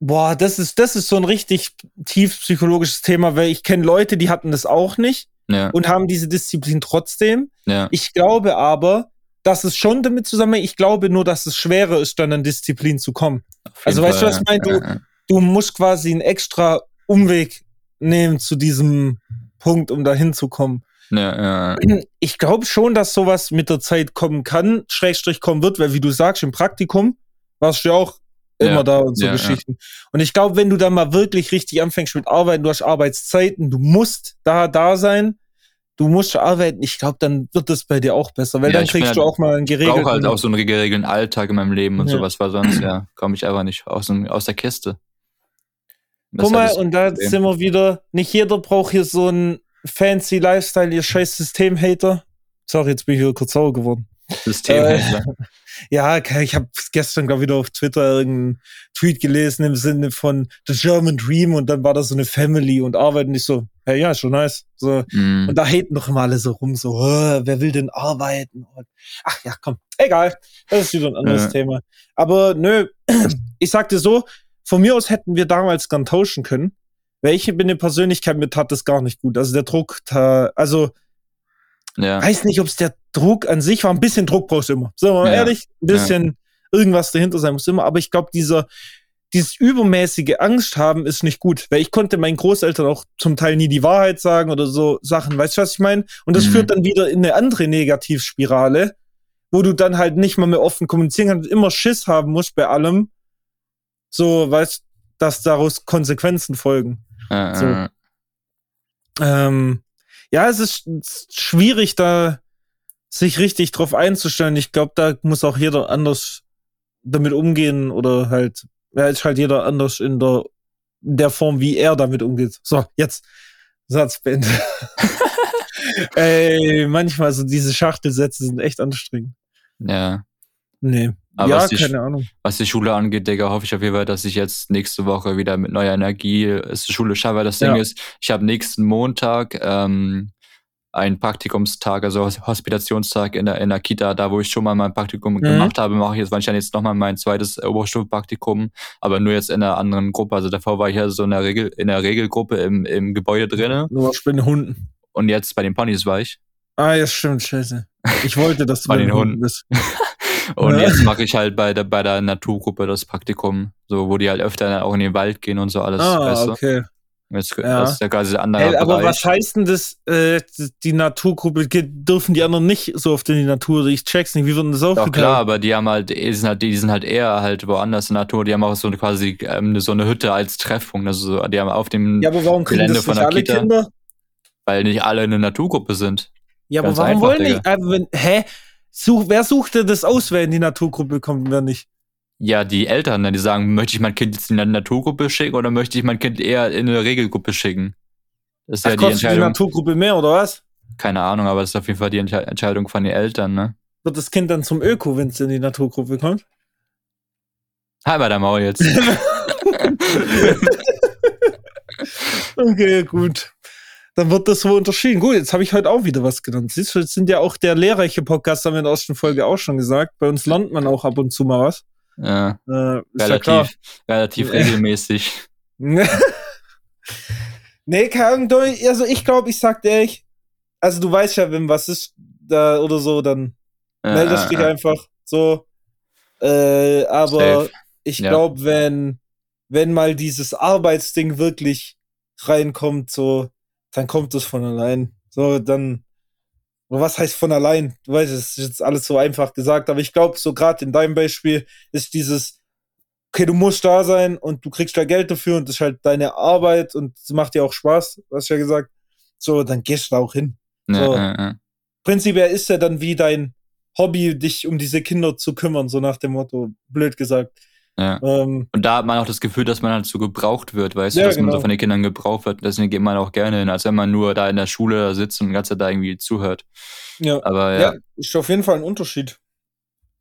Boah, das ist, das ist so ein richtig tief psychologisches Thema, weil ich kenne Leute, die hatten das auch nicht ja. und haben diese Disziplin trotzdem. Ja. Ich glaube aber, dass es schon damit zusammenhängt. Ich glaube nur, dass es schwerer ist, dann an Disziplin zu kommen. Also Fall, weißt du, was ich meine? Du, du musst quasi einen extra Umweg nehmen zu diesem Punkt, um da hinzukommen. Ja, ja. Ich glaube schon, dass sowas mit der Zeit kommen kann, Schrägstrich kommen wird, weil wie du sagst, im Praktikum warst du ja auch immer ja, da und so ja, Geschichten. Ja. Und ich glaube, wenn du dann mal wirklich richtig anfängst mit Arbeiten, du hast Arbeitszeiten, du musst da da sein, du musst arbeiten, ich glaube, dann wird das bei dir auch besser, weil dann kriegst du halt auch mal einen geregelten... Ich brauche halt auch so einen geregelten Alltag in meinem Leben und sowas, weil sonst, ja, komme ich einfach nicht aus, aus der Kiste. Das Guck mal, und da sind wir wieder, nicht jeder braucht hier so einen fancy Lifestyle, ihr scheiß System-Hater. Sorry, jetzt bin ich wieder kurz sauer geworden. Systemhater. Äh, ja, ich habe gestern, glaube ich, wieder auf Twitter irgendeinen Tweet gelesen im Sinne von The German Dream und dann war da so eine Family und arbeiten nicht so, hey, ja, schon nice. So. Mm. Und da haten noch immer alle so rum, so, wer will denn arbeiten? Und, ach ja, komm, egal. Das ist wieder ein anderes ja. Thema. Aber nö, ich sagte so, von mir aus hätten wir damals gern tauschen können. Welche bin eine Persönlichkeit mit hat das gar nicht gut. Also der Druck, da, also ja. weiß nicht, ob es der Druck an sich war. Ein bisschen Druck brauchst du immer. Wir mal ja. ehrlich, ein bisschen ja. irgendwas dahinter sein muss immer. Aber ich glaube, dieser, dieses übermäßige Angst haben ist nicht gut, weil ich konnte meinen Großeltern auch zum Teil nie die Wahrheit sagen oder so Sachen. Weißt du, was ich meine? Und das mhm. führt dann wieder in eine andere Negativspirale, wo du dann halt nicht mal mehr offen kommunizieren kannst, immer Schiss haben musst bei allem. So, weißt, dass daraus Konsequenzen folgen. Äh, so. Äh. Ähm, ja, es ist schwierig, da sich richtig drauf einzustellen. Ich glaube, da muss auch jeder anders damit umgehen oder halt, ja, ist halt jeder anders in der, in der Form, wie er damit umgeht. So, jetzt Satzband. Ey, manchmal so diese Schachtelsätze sind echt anstrengend. Ja. Nee. Aber ja, keine die, Ahnung. Was die Schule angeht, Digga, hoffe ich auf jeden Fall, dass ich jetzt nächste Woche wieder mit neuer Energie es die Schule schaffe. Das Ding ja. ist, ich habe nächsten Montag ähm, einen Praktikumstag, also Hospitationstag in der, in der Kita, da wo ich schon mal mein Praktikum mhm. gemacht habe, mache ich jetzt wahrscheinlich jetzt nochmal mein zweites Oberstufenpraktikum, aber nur jetzt in einer anderen Gruppe. Also davor war ich ja so in der Regel, in der Regelgruppe im, im Gebäude drinnen. Nur bei den Hunden. Und jetzt bei den Ponys war ich. Ah, ja, stimmt, scheiße. Ich wollte, dass du bei den Hunden bist. Und ja. jetzt mache ich halt bei der, bei der Naturgruppe das Praktikum, so wo die halt öfter auch in den Wald gehen und so alles. Ah, weißt okay. Jetzt, ja. Das ist ja quasi der andere hey, Aber Bereich. was heißt denn das, äh, die Naturgruppe, dürfen die anderen nicht so oft in die Natur? Ich check's nicht, wie wird denn das aufgeteilt? Doch klar, aber die haben halt, die sind halt, die sind halt eher halt woanders in der Natur, die haben auch so eine quasi ähm, so eine Hütte als Treffpunkt, also so, die haben auf dem ja, aber warum Gelände das von der alle Kita, Kinder? Weil nicht alle eine Naturgruppe sind. Ja, Ganz aber warum einfach, wollen nicht, äh, wenn, hä? Such, wer sucht denn das aus, wer in die Naturgruppe kommt und wer nicht? Ja, die Eltern, ne, die sagen, möchte ich mein Kind jetzt in eine Naturgruppe schicken oder möchte ich mein Kind eher in eine Regelgruppe schicken? Das ist Ach, ja die Entscheidung. die Naturgruppe mehr, oder was? Keine Ahnung, aber das ist auf jeden Fall die Entscheidung von den Eltern, ne? Wird das Kind dann zum Öko, wenn es in die Naturgruppe kommt? Halt mal der Maul jetzt. okay, gut dann wird das so unterschieden. Gut, jetzt habe ich heute auch wieder was genannt. Siehst du, jetzt sind ja auch der lehrreiche Podcast, haben wir in der ersten Folge auch schon gesagt. Bei uns lernt man auch ab und zu mal was. Ja. Äh, relativ, ja relativ regelmäßig. Nee, Ahnung, also ich glaube, ich sag dir ehrlich, also du weißt ja, wenn was ist da oder so, dann ja, meldest dich einfach so. Äh, aber Safe. ich glaube, ja. wenn, wenn mal dieses Arbeitsding wirklich reinkommt, so, dann kommt es von allein. So, dann, was heißt von allein? Du weißt, es ist jetzt alles so einfach gesagt, aber ich glaube, so gerade in deinem Beispiel ist dieses, okay, du musst da sein und du kriegst da Geld dafür und das ist halt deine Arbeit und es macht dir auch Spaß, hast du ja gesagt. So, dann gehst du da auch hin. Ja, so. ja, ja. Prinzipiell ist ja dann wie dein Hobby, dich um diese Kinder zu kümmern, so nach dem Motto, blöd gesagt. Ja. Ähm, und da hat man auch das Gefühl, dass man halt so gebraucht wird, weißt ja, du, dass genau. man so von den Kindern gebraucht wird. Deswegen geht man auch gerne hin, als wenn man nur da in der Schule sitzt und die ganze Zeit da irgendwie zuhört. Ja. Aber ja. ja ist auf jeden Fall ein Unterschied.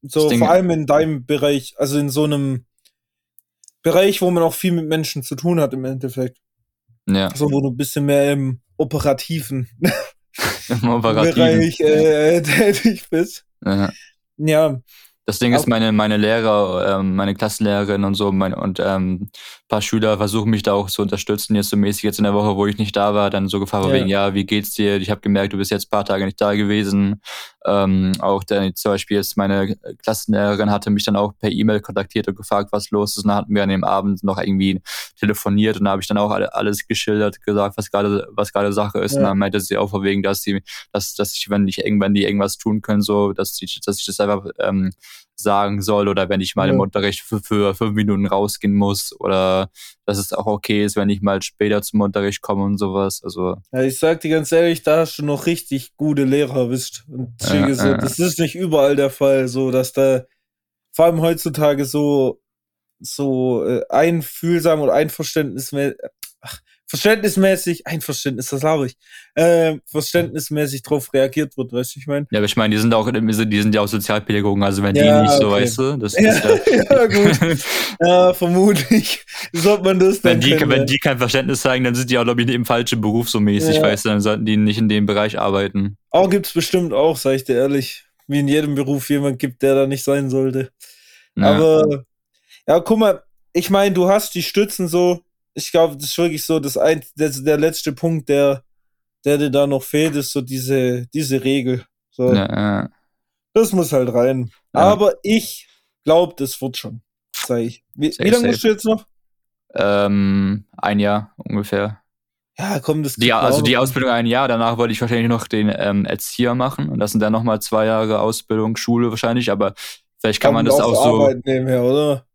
So, vor allem in deinem Bereich, also in so einem Bereich, wo man auch viel mit Menschen zu tun hat im Endeffekt. Ja. So, wo du ein bisschen mehr im operativen, Im operativen. Bereich äh, tätig bist. Ja. ja. Das Ding ist, meine, meine Lehrer, ähm, meine Klassenlehrerin und so mein, und ähm, paar Schüler versuchen mich da auch zu unterstützen, jetzt so mäßig jetzt in der Woche, wo ich nicht da war, dann so gefragt ja. wegen, ja, wie geht's dir? Ich habe gemerkt, du bist jetzt paar Tage nicht da gewesen. Ähm, auch der, zum Beispiel jetzt meine Klassenlehrerin hatte mich dann auch per E-Mail kontaktiert und gefragt, was los ist. Und dann hatten wir an dem Abend noch irgendwie telefoniert und da habe ich dann auch alles geschildert, gesagt, was gerade was gerade Sache ist. Ja. Und dann meinte sie auch wegen, dass sie, dass, dass ich, wenn ich irgendwann die irgendwas tun können, so, dass ich, dass ich das einfach ähm, sagen soll oder wenn ich mal ja. im Unterricht für, für fünf Minuten rausgehen muss oder dass es auch okay ist, wenn ich mal später zum Unterricht komme und sowas. Also ja, ich sag dir ganz ehrlich, da hast du noch richtig gute Lehrer erwischt. Und ja, so, das ist nicht überall der Fall, so dass da vor allem heutzutage so so äh, einfühlsam oder einverständnismäßig, verständnismäßig, Einverständnis, das glaube ich, äh, verständnismäßig drauf reagiert wird, weißt du, ich meine. Ja, aber ich meine, die sind auch, die sind ja auch Sozialpädagogen, also wenn ja, die nicht so, weißt du, das ja, ist ja. ja, gut. ja, vermutlich sollte man das wenn dann. Die, kennen, wenn ja. die kein Verständnis zeigen, dann sind die auch, glaube ich, im falschen Beruf so mäßig, ja. weißt du, dann sollten die nicht in dem Bereich arbeiten. Auch gibt's bestimmt auch, sag ich dir ehrlich, wie in jedem Beruf jemand gibt, der da nicht sein sollte. Ja. Aber, ja, guck mal, ich meine, du hast die Stützen so, ich glaube, das ist wirklich so das ein, der, der letzte Punkt, der, der dir da noch fehlt, ist so diese, diese Regel. So. Ja, ja. Das muss halt rein. Ja. Aber ich glaube, das wird schon. Sag ich. Wie, safe, wie lange musst du jetzt noch? Ähm, ein Jahr ungefähr. Ja, komm, das die, Also die Ausbildung ein Jahr, danach wollte ich wahrscheinlich noch den ähm, Erzieher machen und das sind dann nochmal zwei Jahre Ausbildung, Schule wahrscheinlich, aber vielleicht kann, man das auch, so. Nebenher, oder?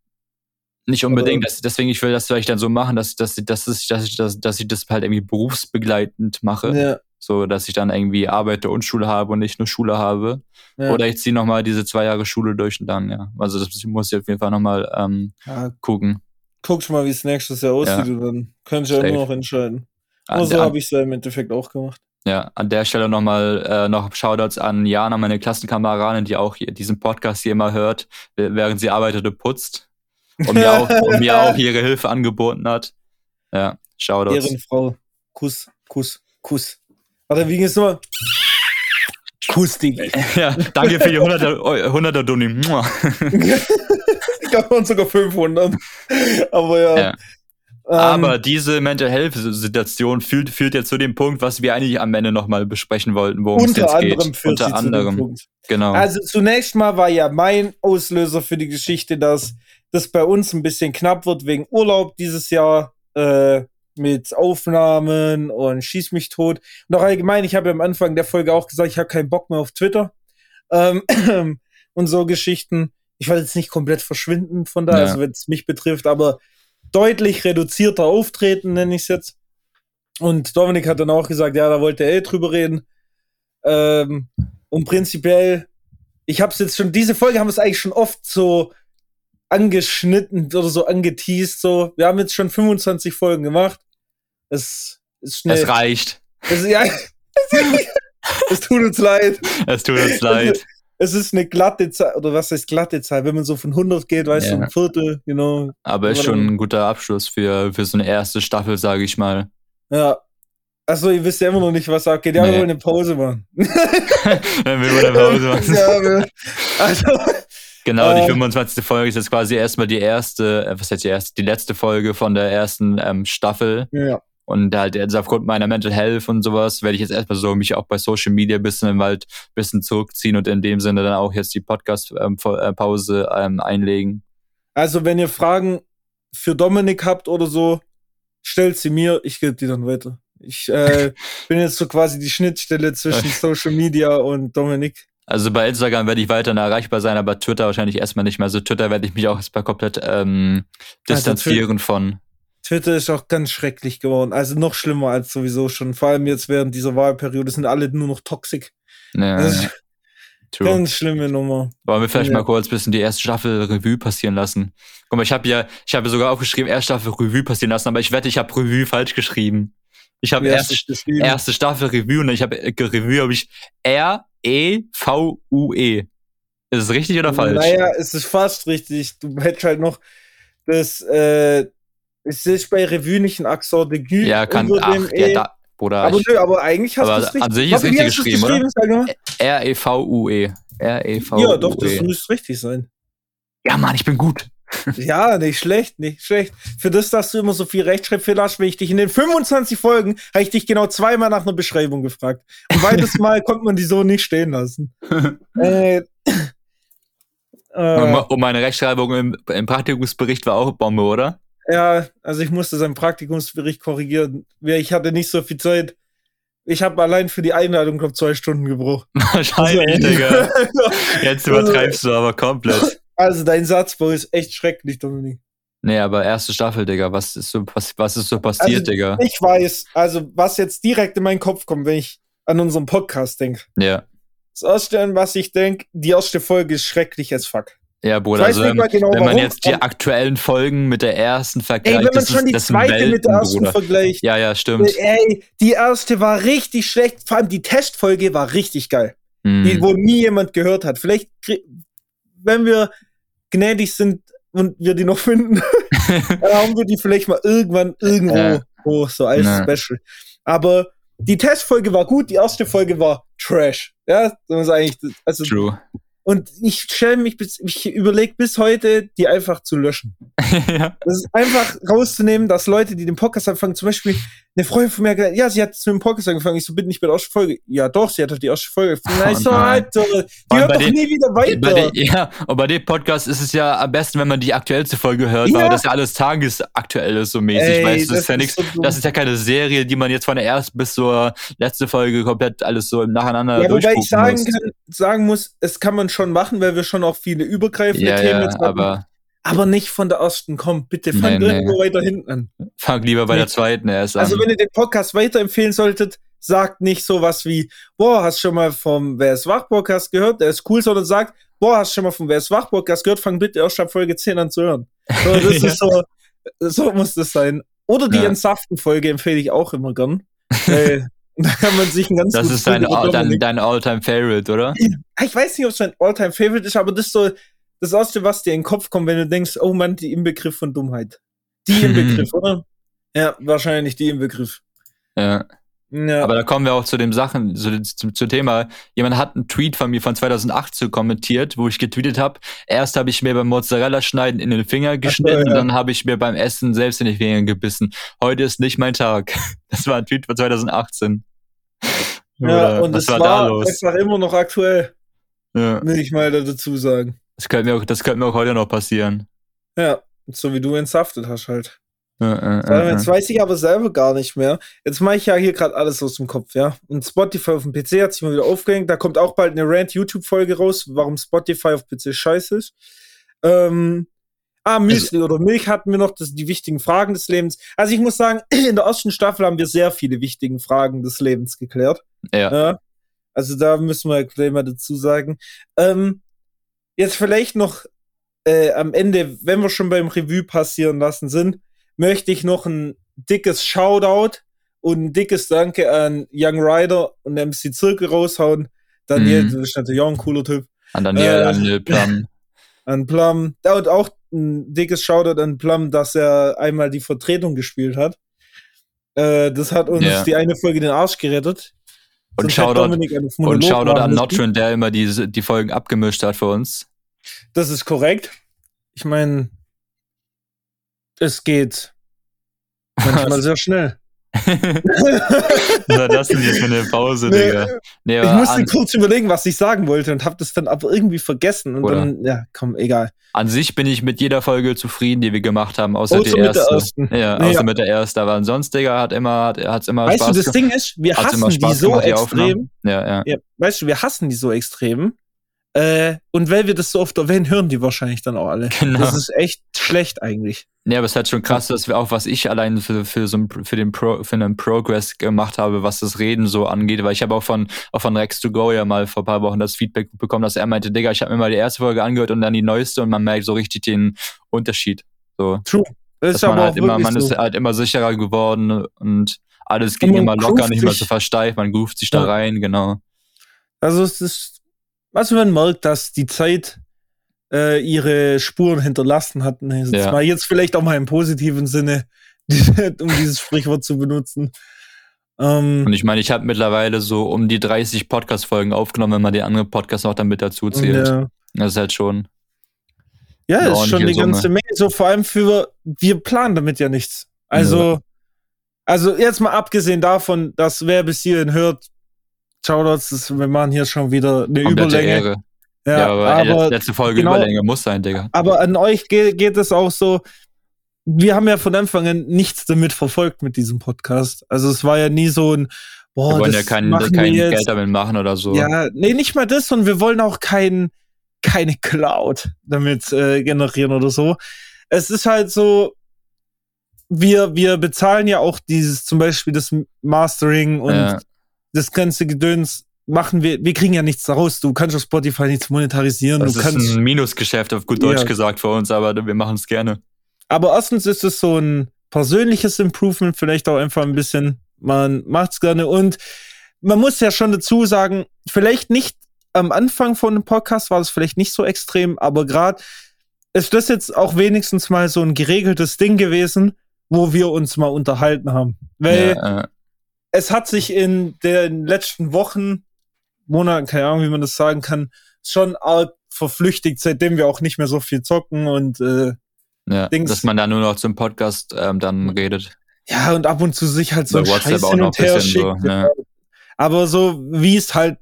Nicht unbedingt, das, deswegen ich will das vielleicht dann so machen, dass, dass, dass, dass, dass, ich, das, dass ich das halt irgendwie berufsbegleitend mache. Ja. So, dass ich dann irgendwie arbeite und Schule habe und nicht nur Schule habe. Ja. Oder ich ziehe nochmal diese zwei Jahre Schule durch und dann, ja. Also das muss ich auf jeden Fall nochmal ähm, ja. gucken. Guckst mal, wie es nächstes Jahr aussieht ja. und dann könnt ihr ja immer noch entscheiden. Aber so habe ich es ja im Endeffekt auch gemacht. Ja, an der Stelle nochmal äh, noch Shoutouts an Jana, meine Klassenkameradin, die auch diesen Podcast hier immer hört, während sie arbeitet und putzt und mir auch, und mir auch ihre Hilfe angeboten hat. Ja, Shoutouts. Ehrenfrau. Kuss, Kuss, Kuss. Warte, wie geht's nochmal? Kuss, Digga. Ja, danke für die 100er, 100er Doni. ich glaube, waren sogar 500. Aber ja. ja. Aber ähm, diese Mental Health Situation führt, führt ja zu dem Punkt, was wir eigentlich am Ende nochmal besprechen wollten, worum es jetzt geht. Unter anderem. Genau. Also zunächst mal war ja mein Auslöser für die Geschichte, dass das bei uns ein bisschen knapp wird wegen Urlaub dieses Jahr äh, mit Aufnahmen und schieß mich tot. Und auch allgemein, ich habe ja am Anfang der Folge auch gesagt, ich habe keinen Bock mehr auf Twitter ähm, und so Geschichten. Ich wollte jetzt nicht komplett verschwinden von da, ja. also wenn es mich betrifft, aber deutlich reduzierter auftreten, nenne ich es jetzt. Und Dominik hat dann auch gesagt, ja, da wollte er eh drüber reden. Ähm, und prinzipiell, ich habe es jetzt schon, diese Folge haben wir es eigentlich schon oft so angeschnitten oder so angeteased. So, wir haben jetzt schon 25 Folgen gemacht. Es ist schnell. Es reicht. Es, ja, es tut uns leid. Es tut uns leid. Es ist eine glatte Zahl, oder was heißt glatte Zahl? Wenn man so von 100 geht, weißt ja. du, ein Viertel, you know. Aber ist schon ein guter Abschluss für, für so eine erste Staffel, sage ich mal. Ja. Achso, ihr wisst ja immer noch nicht, was abgeht. Ja, nee. wir wollen eine Pause machen. Dann wir wollen eine Pause machen. ja, wir, also, Genau, die 25. Ähm. Folge ist jetzt quasi erstmal die erste, äh, was heißt die erste, die letzte Folge von der ersten ähm, Staffel. Ja. Und halt jetzt aufgrund meiner Mental Health und sowas werde ich jetzt erstmal so mich auch bei Social Media ein bisschen halt bisschen zurückziehen und in dem Sinne dann auch jetzt die Podcast-Pause ähm, ähm, einlegen. Also wenn ihr Fragen für Dominik habt oder so, stellt sie mir, ich gebe die dann weiter. Ich äh, bin jetzt so quasi die Schnittstelle zwischen Social Media und Dominik. Also bei Instagram werde ich weiterhin erreichbar sein, aber Twitter wahrscheinlich erstmal nicht mehr. Also Twitter werde ich mich auch erstmal komplett ähm, distanzieren also von. Twitter ist auch ganz schrecklich geworden. Also noch schlimmer als sowieso schon. Vor allem jetzt während dieser Wahlperiode sind alle nur noch toxisch. Ja, ja. Ganz schlimme Nummer. Wollen wir vielleicht ja. mal kurz ein bisschen die erste Staffel Revue passieren lassen? Guck mal, ich habe ja, ich habe sogar aufgeschrieben, erste Staffel Revue passieren lassen, aber ich wette, ich habe Revue falsch geschrieben. Ich habe erste, erste Staffel Revue und ich habe Revue habe ich R E V U E. Ist es richtig oder falsch? Naja, es ist fast richtig. Du hättest halt noch das äh, es ist bei Revue nicht ein Accent de Gue. Ja, kann ach, ja, e. da, Bruder. Aber, nö, aber eigentlich hast du es richtig. An sich ist richtig geschrieben, geschrieben, oder? R-E-V-U-E. R-E-V-U-E. Ja, doch, das müsste richtig sein. Ja, Mann, ich bin gut. Ja, nicht schlecht, nicht schlecht. Für das, dass du immer so viel Rechtschreibfehler hast, wenn ich dich in den 25 Folgen, habe ich dich genau zweimal nach einer Beschreibung gefragt. Und beides Mal konnte man die so nicht stehen lassen. äh, äh, und meine Rechtschreibung im, im Praktikumsbericht war auch Bombe, oder? Ja, also ich musste seinen Praktikumsbericht korrigieren. Ich hatte nicht so viel Zeit. Ich habe allein für die Einladung, glaube zwei Stunden gebraucht. Wahrscheinlich, also, Digga. Jetzt übertreibst du aber komplett. Also dein Satzbau ist echt schrecklich, Dominik. Nee, aber erste Staffel, Digga. Was ist so, was, was ist so passiert, also, Digga? Ich weiß, also was jetzt direkt in meinen Kopf kommt, wenn ich an unseren Podcast denke. Ja. Das erste, was ich denke, die erste Folge ist schrecklich as fuck. Ja, Bruder, also wenn, genau, wenn man jetzt die aktuellen Folgen mit der ersten vergleicht, ey, wenn man schon die zweite Welten, mit der ersten Bruder. vergleicht. Ja, ja, stimmt. Ey, die erste war richtig schlecht, vor allem die Testfolge war richtig geil. Mm. Die, wo nie jemand gehört hat. Vielleicht, wenn wir gnädig sind und wir die noch finden, dann haben wir die vielleicht mal irgendwann irgendwo ja. hoch, so als ja. Special. Aber die Testfolge war gut, die erste Folge war Trash. Ja, das ist eigentlich, also. True. Und ich stelle mich, bis, ich überlege bis heute, die einfach zu löschen. ja. Das ist einfach rauszunehmen, dass Leute, die den Podcast anfangen, zum Beispiel eine Freundin von mir gesagt, ja, sie hat zu dem Podcast angefangen. Ich so, bitte nicht mit der ersten Folge. Ja, doch, sie hat doch die erste Folge. Oh, ich so, Alter, die hört doch den, nie wieder weiter. Den, ja, und bei dem Podcast ist es ja am besten, wenn man die aktuellste Folge hört, ja. weil das ja alles tagesaktuell ist, so mäßig. Ey, weißt, das, das ist ja nichts, so das ist ja keine Serie, die man jetzt von der ersten bis zur letzten Folge komplett alles so nacheinander Ja, wobei ich sagen, kann, sagen muss, es kann man schon machen, weil wir schon auch viele übergreifende ja, Themen ja, jetzt haben. Aber, aber nicht von der ersten. Komm, bitte fang nee, irgendwo nee. weiter hinten an. Fang lieber bei nee. der zweiten erst an. Also wenn ihr den Podcast weiterempfehlen solltet, sagt nicht sowas wie, boah, hast schon mal vom Wer ist Wach Podcast gehört, der ist cool, sondern sagt, boah, hast schon mal vom Wer ist Wach Podcast gehört, fang bitte erst ab Folge 10 an zu hören. So, das ja. ist so, so muss das sein. Oder die ja. Entsaften-Folge empfehle ich auch immer gern. Weil da kann man sich ein ganz Das ist dein, dein, dein All-Time-Favorite, oder? Ich weiß nicht, ob es mein All-Time-Favorite ist, aber das ist so das Erste, was dir in den Kopf kommt, wenn du denkst, oh Mann, die Inbegriff von Dummheit. Die Inbegriff, oder? Ja, wahrscheinlich die Inbegriff. Ja. Ja. Aber da kommen wir auch zu dem Sachen, zu, zu, zu Thema. Jemand hat einen Tweet von mir von 2018 kommentiert, wo ich getweetet habe. Erst habe ich mir beim Mozzarella schneiden in den Finger geschnitten, so, ja. dann habe ich mir beim Essen selbst in die Finger gebissen. Heute ist nicht mein Tag. Das war ein Tweet von 2018. Ja, und es war, war einfach immer noch aktuell. Ja. Will ich mal dazu sagen. Das könnte mir auch, das könnte mir auch heute noch passieren. Ja, so wie du entsaftet hast halt. Ja, äh, jetzt weiß ich aber selber gar nicht mehr. Jetzt mache ich ja hier gerade alles aus dem Kopf, ja. Und Spotify auf dem PC hat sich mal wieder aufgehängt. Da kommt auch bald eine Rant-YouTube-Folge raus, warum Spotify auf PC scheiße ist. Ähm, ah, Müsli oder Milch hatten wir noch, das sind die wichtigen Fragen des Lebens. Also ich muss sagen, in der ersten Staffel haben wir sehr viele wichtigen Fragen des Lebens geklärt. Ja. ja. Also da müssen wir gleich mal dazu sagen. Ähm, jetzt vielleicht noch äh, am Ende, wenn wir schon beim Revue passieren lassen sind, möchte ich noch ein dickes Shoutout und ein dickes Danke an Young Rider und MC Zirkel raushauen. Daniel, mhm. du bist natürlich auch ein cooler Typ. An Daniel, äh, an Plum. An Plum. Und auch ein dickes Shoutout an Plum, dass er einmal die Vertretung gespielt hat. Äh, das hat uns yeah. die eine Folge den Arsch gerettet. Und Shoutout, und Shoutout an Notrin, der immer die, die Folgen abgemischt hat für uns. Das ist korrekt. Ich meine, es geht manchmal sehr schnell. Was war das denn jetzt für eine Pause, nee, Digga? Nee, ich musste kurz überlegen, was ich sagen wollte und habe das dann aber irgendwie vergessen. Und Oder? dann, ja, komm, egal. An sich bin ich mit jeder Folge zufrieden, die wir gemacht haben, außer, außer die erste. Mit der ersten. Ja, nee, außer ja. mit der ersten. Aber ansonsten, Digga, hat immer, hat's immer weißt Spaß Weißt du, das Ding ist, wir hassen die so gemacht, extrem. Die ja, ja, ja. Weißt du, wir hassen die so extrem. Äh, und weil wir das so oft erwähnen, hören die wahrscheinlich dann auch alle. Genau. Das ist echt schlecht eigentlich. Ja, aber es ist halt schon krass, dass wir auch, was ich allein für, für so ein, für den Pro, für einen Progress gemacht habe, was das Reden so angeht, weil ich habe auch von, auch von Rex to Go ja mal vor ein paar Wochen das Feedback bekommen, dass er meinte, Digga, ich habe mir mal die erste Folge angehört und dann die neueste und man merkt so richtig den Unterschied. So. True. Das ist man halt immer, man so. ist halt immer sicherer geworden und alles ging immer locker, nicht mehr so versteift, man ruft sich ja. da rein, genau. Also es ist, also man merkt, dass die Zeit äh, ihre Spuren hinterlassen hat. Nee, ja. mal jetzt vielleicht auch mal im positiven Sinne, um dieses Sprichwort zu benutzen. Ähm, Und ich meine, ich habe mittlerweile so um die 30 Podcast-Folgen aufgenommen, wenn man die anderen Podcasts auch damit dazu zählt. Ja. Das ist halt schon. Ja, ist schon eine Summe. ganze Menge. So vor allem für, wir planen damit ja nichts. Also, ja. also jetzt mal abgesehen davon, dass wer bis hierhin hört, Shoutouts, wir machen hier schon wieder eine Komplette Überlänge. Ehre. Ja, ja aber, aber letzte Folge genau, Überlänge muss sein, Digga. Aber an euch geht, geht es auch so, wir haben ja von Anfang an nichts damit verfolgt mit diesem Podcast. Also es war ja nie so ein, boah, wir wollen ja kein, kein Geld damit machen oder so. Ja, nee, nicht mal das, und wir wollen auch kein, keine Cloud damit äh, generieren oder so. Es ist halt so, wir, wir bezahlen ja auch dieses, zum Beispiel das Mastering und ja. Das ganze Gedöns machen wir, wir kriegen ja nichts daraus. Du kannst auf Spotify nichts monetarisieren. Das du ist kannst, ein Minusgeschäft, auf gut Deutsch ja. gesagt, für uns, aber wir machen es gerne. Aber erstens ist es so ein persönliches Improvement, vielleicht auch einfach ein bisschen, man macht es gerne und man muss ja schon dazu sagen, vielleicht nicht am Anfang von dem Podcast war das vielleicht nicht so extrem, aber gerade ist das jetzt auch wenigstens mal so ein geregeltes Ding gewesen, wo wir uns mal unterhalten haben. Weil ja, äh. Es hat sich in den letzten Wochen Monaten, keine Ahnung, wie man das sagen kann, schon arg verflüchtigt, seitdem wir auch nicht mehr so viel zocken und äh, ja, Dings. dass man da nur noch zum Podcast ähm, dann redet. Ja, und ab und zu sich halt so ein Scheiß hin und her schickt. So, ne? Aber so, wie es halt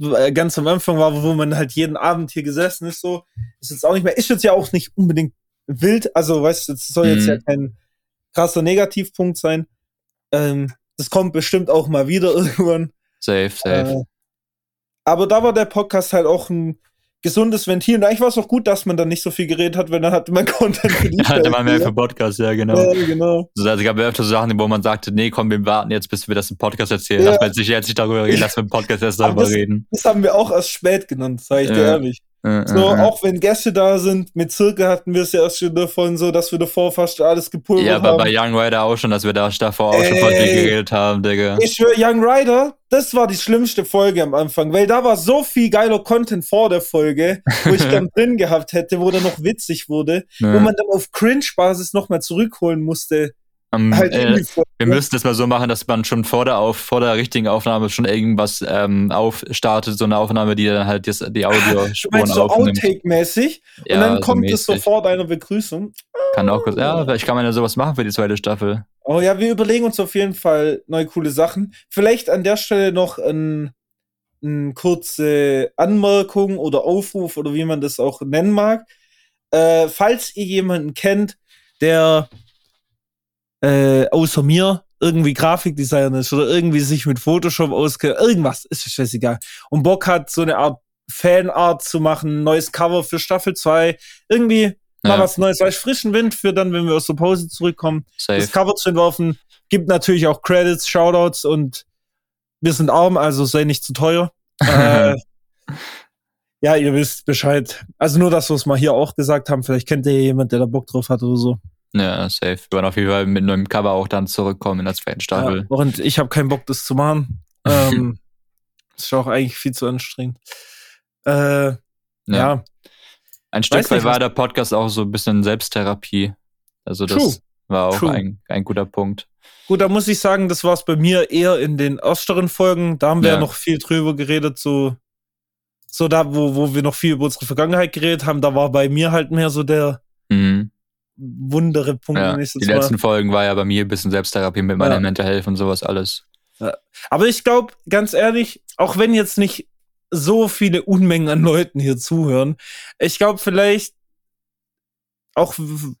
äh, ganz am Anfang war, wo man halt jeden Abend hier gesessen ist, so, ist jetzt auch nicht mehr, ist jetzt ja auch nicht unbedingt wild, also weißt du, es soll jetzt mhm. ja kein krasser Negativpunkt sein. Ähm, das kommt bestimmt auch mal wieder irgendwann. Safe, safe. Äh, aber da war der Podcast halt auch ein gesundes Ventil. Und eigentlich war es auch gut, dass man dann nicht so viel geredet hat, weil dann hatte man Content für die Hatte man mehr für Podcast, ja, genau. Ja, genau. Also, es gab öfter so Sachen, wo man sagte, nee, komm, wir warten jetzt, bis wir das im Podcast erzählen. Ja. Lass mal jetzt nicht darüber reden, lass mal im Podcast erst darüber das, reden. Das haben wir auch erst spät genannt, sag ich ja. dir ehrlich. So, auch wenn Gäste da sind, mit Zirke hatten wir es ja erst schon davon, so dass wir davor fast alles gepulvert haben. Ja, aber bei Young Rider auch schon, dass wir da davor auch Ey, schon voll viel geredet haben, Digga. Ich schwör, Young Rider, das war die schlimmste Folge am Anfang, weil da war so viel geiler Content vor der Folge, wo ich dann drin gehabt hätte, wo dann noch witzig wurde, ja. wo man dann auf Cringe-Basis nochmal zurückholen musste. Um, halt äh, wir müssen das mal so machen, dass man schon vor der, auf, vor der richtigen Aufnahme schon irgendwas ähm, aufstartet, so eine Aufnahme, die dann halt das, die Audiospuren so aufnimmt. Outtake-mäßig ja, und dann kommt so es sofort einer Begrüßung. Kann auch, ja, vielleicht kann man ja sowas machen für die zweite Staffel. Oh ja, wir überlegen uns auf jeden Fall neue coole Sachen. Vielleicht an der Stelle noch ein, eine kurze Anmerkung oder Aufruf oder wie man das auch nennen mag. Äh, falls ihr jemanden kennt, der äh, außer mir irgendwie Grafikdesigner ist oder irgendwie sich mit Photoshop auskennt, irgendwas, ist scheißegal. Und Bock hat, so eine Art Fanart zu machen, neues Cover für Staffel 2, irgendwie ja. mal was Neues, weil frischen Wind für dann, wenn wir aus der Pause zurückkommen, Safe. das Cover zu entwerfen. Gibt natürlich auch Credits, Shoutouts und wir sind arm, also sei nicht zu teuer. äh, ja, ihr wisst Bescheid. Also nur, dass wir es mal hier auch gesagt haben. Vielleicht kennt ihr jemand, der da Bock drauf hat oder so. Ja, safe. Wir werden auf jeden Fall mit neuem Cover auch dann zurückkommen in der zweiten Staffel. Ja, und ich habe keinen Bock, das zu machen. ähm, das ist auch eigentlich viel zu anstrengend. Äh, ja. ja. Ein Stück weit war der Podcast auch so ein bisschen Selbsttherapie. Also das True. war auch ein, ein guter Punkt. Gut, da muss ich sagen, das war es bei mir eher in den ersteren Folgen. Da haben wir ja, ja noch viel drüber geredet, so, so da, wo, wo wir noch viel über unsere Vergangenheit geredet haben. Da war bei mir halt mehr so der, mhm wundere Punkte. Ja, die mal. letzten Folgen war ja bei mir ein bisschen Selbsttherapie mit meiner ja. Mental Health und sowas alles. Ja. Aber ich glaube, ganz ehrlich, auch wenn jetzt nicht so viele Unmengen an Leuten hier zuhören, ich glaube vielleicht auch,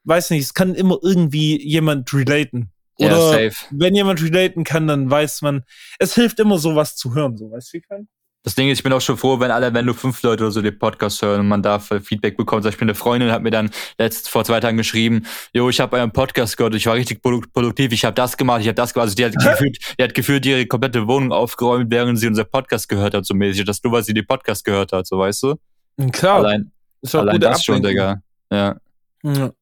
weiß nicht, es kann immer irgendwie jemand relaten. Oder ja, wenn jemand relaten kann, dann weiß man, es hilft immer sowas zu hören, so weißt du, wie meine? Das Ding ist, ich bin auch schon froh, wenn alle, wenn nur fünf Leute oder so den Podcast hören und man da Feedback bekommt. Zum Beispiel eine Freundin hat mir dann letzt vor zwei Tagen geschrieben, jo, ich habe euren Podcast gehört, ich war richtig produktiv, ich habe das gemacht, ich habe das gemacht. Also die hat gefühlt, die hat gefühlt ihre komplette Wohnung aufgeräumt, während sie unser Podcast gehört hat, so mäßig. Das nur, weil sie den Podcast gehört hat, so weißt du? Klar. Allein, allein das schon, Digga. Ja. ja.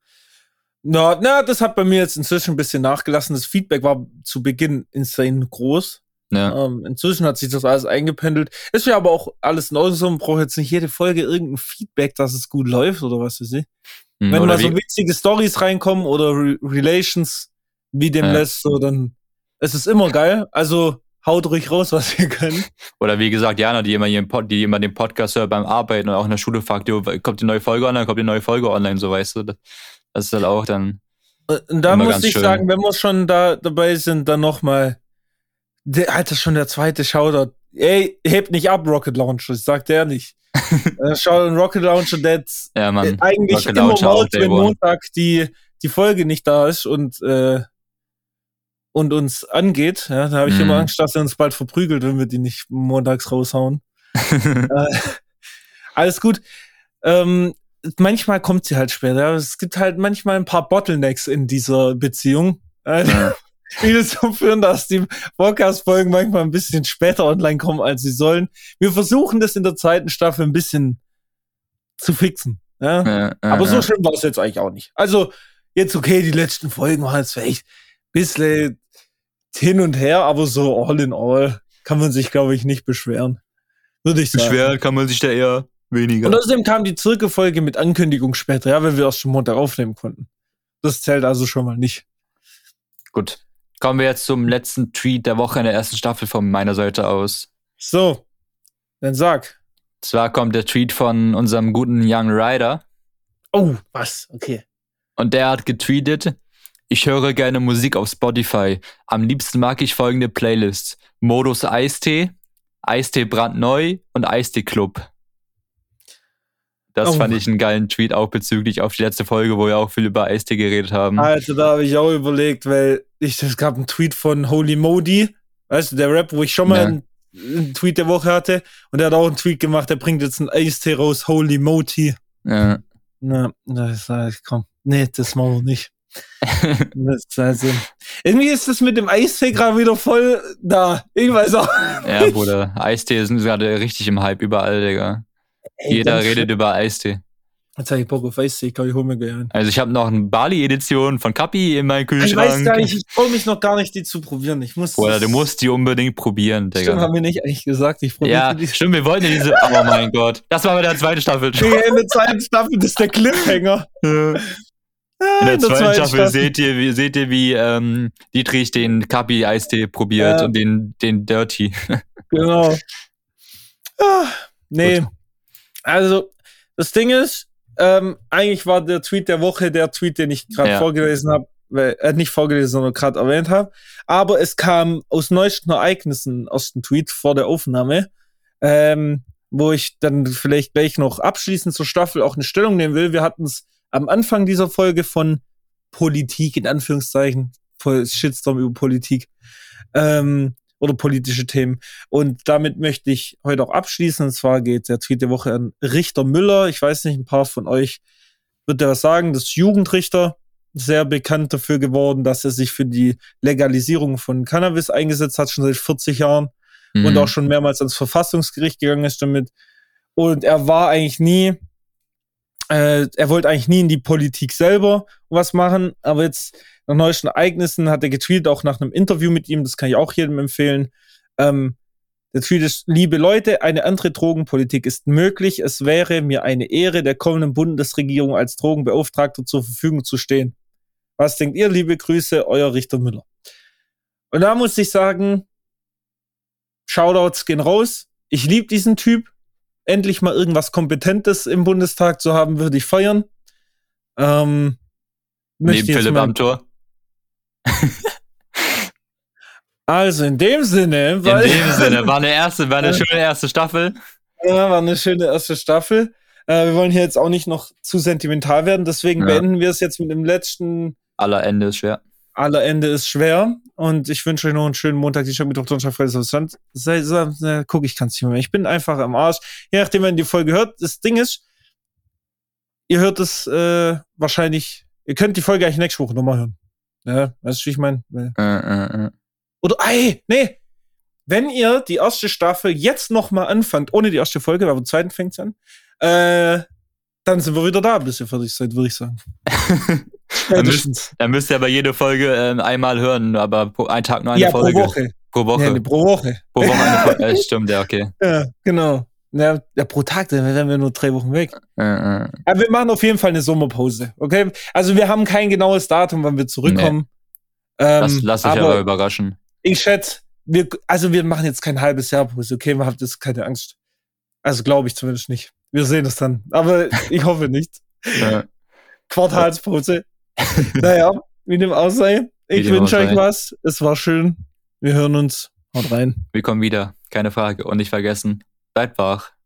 Na, na, das hat bei mir jetzt inzwischen ein bisschen nachgelassen. Das Feedback war zu Beginn insane groß. Ja. Ähm, inzwischen hat sich das alles eingependelt. Ist ja aber auch alles in Ordnung. Braucht jetzt nicht jede Folge irgendein Feedback, dass es gut läuft oder was weiß ich. Mhm, Wenn mal so witzige Stories reinkommen oder Re Relations wie dem ja. lässt, so, dann ist es immer geil. Also haut ruhig raus, was ihr könnt. Oder wie gesagt, Jana, die immer, ihren Pod, die immer den Podcast hört beim Arbeiten und auch in der Schule fragt, kommt die neue Folge online, kommt die neue Folge online, so weißt du. Das ist halt auch dann. Und da muss ich schön. sagen, wenn wir schon da dabei sind, dann nochmal der, Alter, schon der zweite Shoutout. Ey, hebt nicht ab, Rocket Launcher, ich sag der nicht. Shoutout Rocket Launcher, der ja, Mann. eigentlich Rocket immer mal, wenn Montag die, die Folge nicht da ist und, äh, und uns angeht. Ja, da habe ich mm. immer Angst, dass er uns bald verprügelt, wenn wir die nicht montags raushauen. äh, alles gut. Ähm, manchmal kommt sie halt später. Es gibt halt manchmal ein paar Bottlenecks in dieser Beziehung. Ja die dazu führen, dass die Podcast-Folgen manchmal ein bisschen später online kommen, als sie sollen. Wir versuchen das in der zweiten Staffel ein bisschen zu fixen. Ja? ja, ja Aber so schlimm war es jetzt eigentlich auch nicht. Also, jetzt okay, die letzten Folgen waren jetzt vielleicht ein bisschen hin und her, aber so all in all kann man sich, glaube ich, nicht beschweren. Würde ich sagen. Beschweren kann man sich da eher weniger. Und außerdem kam die Zirkelfolge mit Ankündigung später, ja, wenn wir erst schon Montag aufnehmen konnten. Das zählt also schon mal nicht. Gut. Kommen wir jetzt zum letzten Tweet der Woche in der ersten Staffel von meiner Seite aus. So, dann sag. Zwar kommt der Tweet von unserem guten Young Rider. Oh, was? Okay. Und der hat getweetet, ich höre gerne Musik auf Spotify. Am liebsten mag ich folgende Playlists. Modus Eistee, Eistee brandneu und Eistee Club. Das oh. fand ich einen geilen Tweet auch bezüglich auf die letzte Folge, wo wir auch viel über Eistee geredet haben. Alter, da habe ich auch überlegt, weil ich, es gab einen Tweet von Holy Modi, weißt du, der Rap, wo ich schon mal ja. einen, einen, Tweet der Woche hatte und der hat auch einen Tweet gemacht, der bringt jetzt einen Eistee raus, Holy Moti. Ja. Na, das heißt, komm, nee, das machen wir nicht. das also, irgendwie ist das mit dem Eistee gerade wieder voll da. Ich weiß auch. Ja, Bruder, Eistee sind gerade richtig im Hype überall, Digga. Ey, Jeder redet über Eistee. Jetzt habe ich Bock auf Eistee, kann ich hol mir gerne. Also ich habe noch eine Bali-Edition von Kapi in meinem Kühlschrank. Ich weiß gar nicht, ich traue mich noch gar nicht, die zu probieren. Ich muss. Oder du musst die unbedingt probieren, Digga. Stimmt, haben wir nicht eigentlich gesagt. Ich probiere Ja, die. stimmt, wir wollten ja diese. Oh mein Gott. Das war bei der zweiten Staffel. schon. in der zweiten Staffel, das ist der Cliffhanger. Ja. In der, zweiten, Staffel, Staffel, seht ihr, wie, seht ihr, wie ähm, Dietrich den Kapi-Eistee probiert ja. und den, den Dirty. Genau. Ah, nee, Gut. Also, das Ding ist, ähm, eigentlich war der Tweet der Woche der Tweet, den ich gerade ja. vorgelesen habe, äh, nicht vorgelesen, sondern gerade erwähnt habe. Aber es kam aus neuesten Ereignissen aus dem Tweet vor der Aufnahme, ähm, wo ich dann vielleicht gleich noch abschließend zur Staffel auch eine Stellung nehmen will. Wir hatten es am Anfang dieser Folge von Politik, in Anführungszeichen, voll Shitstorm über Politik. Ähm, oder politische Themen. Und damit möchte ich heute auch abschließen. Und zwar geht der Tweet der Woche an Richter Müller. Ich weiß nicht, ein paar von euch wird er was sagen. Das Jugendrichter, sehr bekannt dafür geworden, dass er sich für die Legalisierung von Cannabis eingesetzt hat, schon seit 40 Jahren. Mhm. Und auch schon mehrmals ans Verfassungsgericht gegangen ist damit. Und er war eigentlich nie, äh, er wollte eigentlich nie in die Politik selber was machen, aber jetzt nach neuesten Ereignissen hat er getweetet, auch nach einem Interview mit ihm, das kann ich auch jedem empfehlen. Ähm, der Tweet ist, liebe Leute, eine andere Drogenpolitik ist möglich. Es wäre mir eine Ehre, der kommenden Bundesregierung als Drogenbeauftragter zur Verfügung zu stehen. Was denkt ihr, liebe Grüße, euer Richter Müller? Und da muss ich sagen, Shoutouts gehen raus. Ich liebe diesen Typ. Endlich mal irgendwas Kompetentes im Bundestag zu haben, würde ich feiern. Ähm, Neben Philipp am Tor. also in dem Sinne. in dem Sinne, war eine erste, war eine schöne erste Staffel. Ja, war eine schöne erste Staffel. Äh, wir wollen hier jetzt auch nicht noch zu sentimental werden, deswegen ja. beenden wir es jetzt mit dem letzten. Aller Ende ist schwer. Aller Ende ist schwer. Und ich wünsche euch noch einen schönen Montag, die Mittwoch, Donnerstag, Freitag, Samstag. Guck, ich kann es nicht mehr. Ich bin einfach am Arsch. Je nachdem, wenn die Folge hört. Das Ding ist, ihr hört es äh, wahrscheinlich. Ihr könnt die Folge eigentlich nächste Woche nochmal hören. Ja, weißt du, wie ich meine? Äh, äh, äh. Oder, ey, nee, wenn ihr die erste Staffel jetzt noch mal anfangt, ohne die erste Folge, aber zweiten fängt's an, äh, dann sind wir wieder da, bis ihr fertig seid, würde ich sagen. dann, müsst, müsst ihr aber jede Folge äh, einmal hören, aber pro, ein Tag nur eine ja, Folge. Pro Woche. Pro Woche. Ja, pro Woche. Pro Woche eine Folge. ja, stimmt, ja, okay. Ja, genau. Ja, ja, pro Tag, dann wären wir nur drei Wochen weg. Äh, äh. Aber wir machen auf jeden Fall eine Sommerpause, okay? Also wir haben kein genaues Datum, wann wir zurückkommen. Nee. Ähm, lass, lass dich aber, aber überraschen. Ich schätze, wir, also wir machen jetzt kein halbes Jahr Pause, okay? Man hat jetzt keine Angst. Also glaube ich zumindest nicht. Wir sehen es dann. Aber ich hoffe nicht. Quartalspause. naja, wie dem auch sei. Ich wünsche euch was. Es war schön. Wir hören uns. Haut rein. Wir kommen wieder. Keine Frage. Und nicht vergessen, bleibt wach.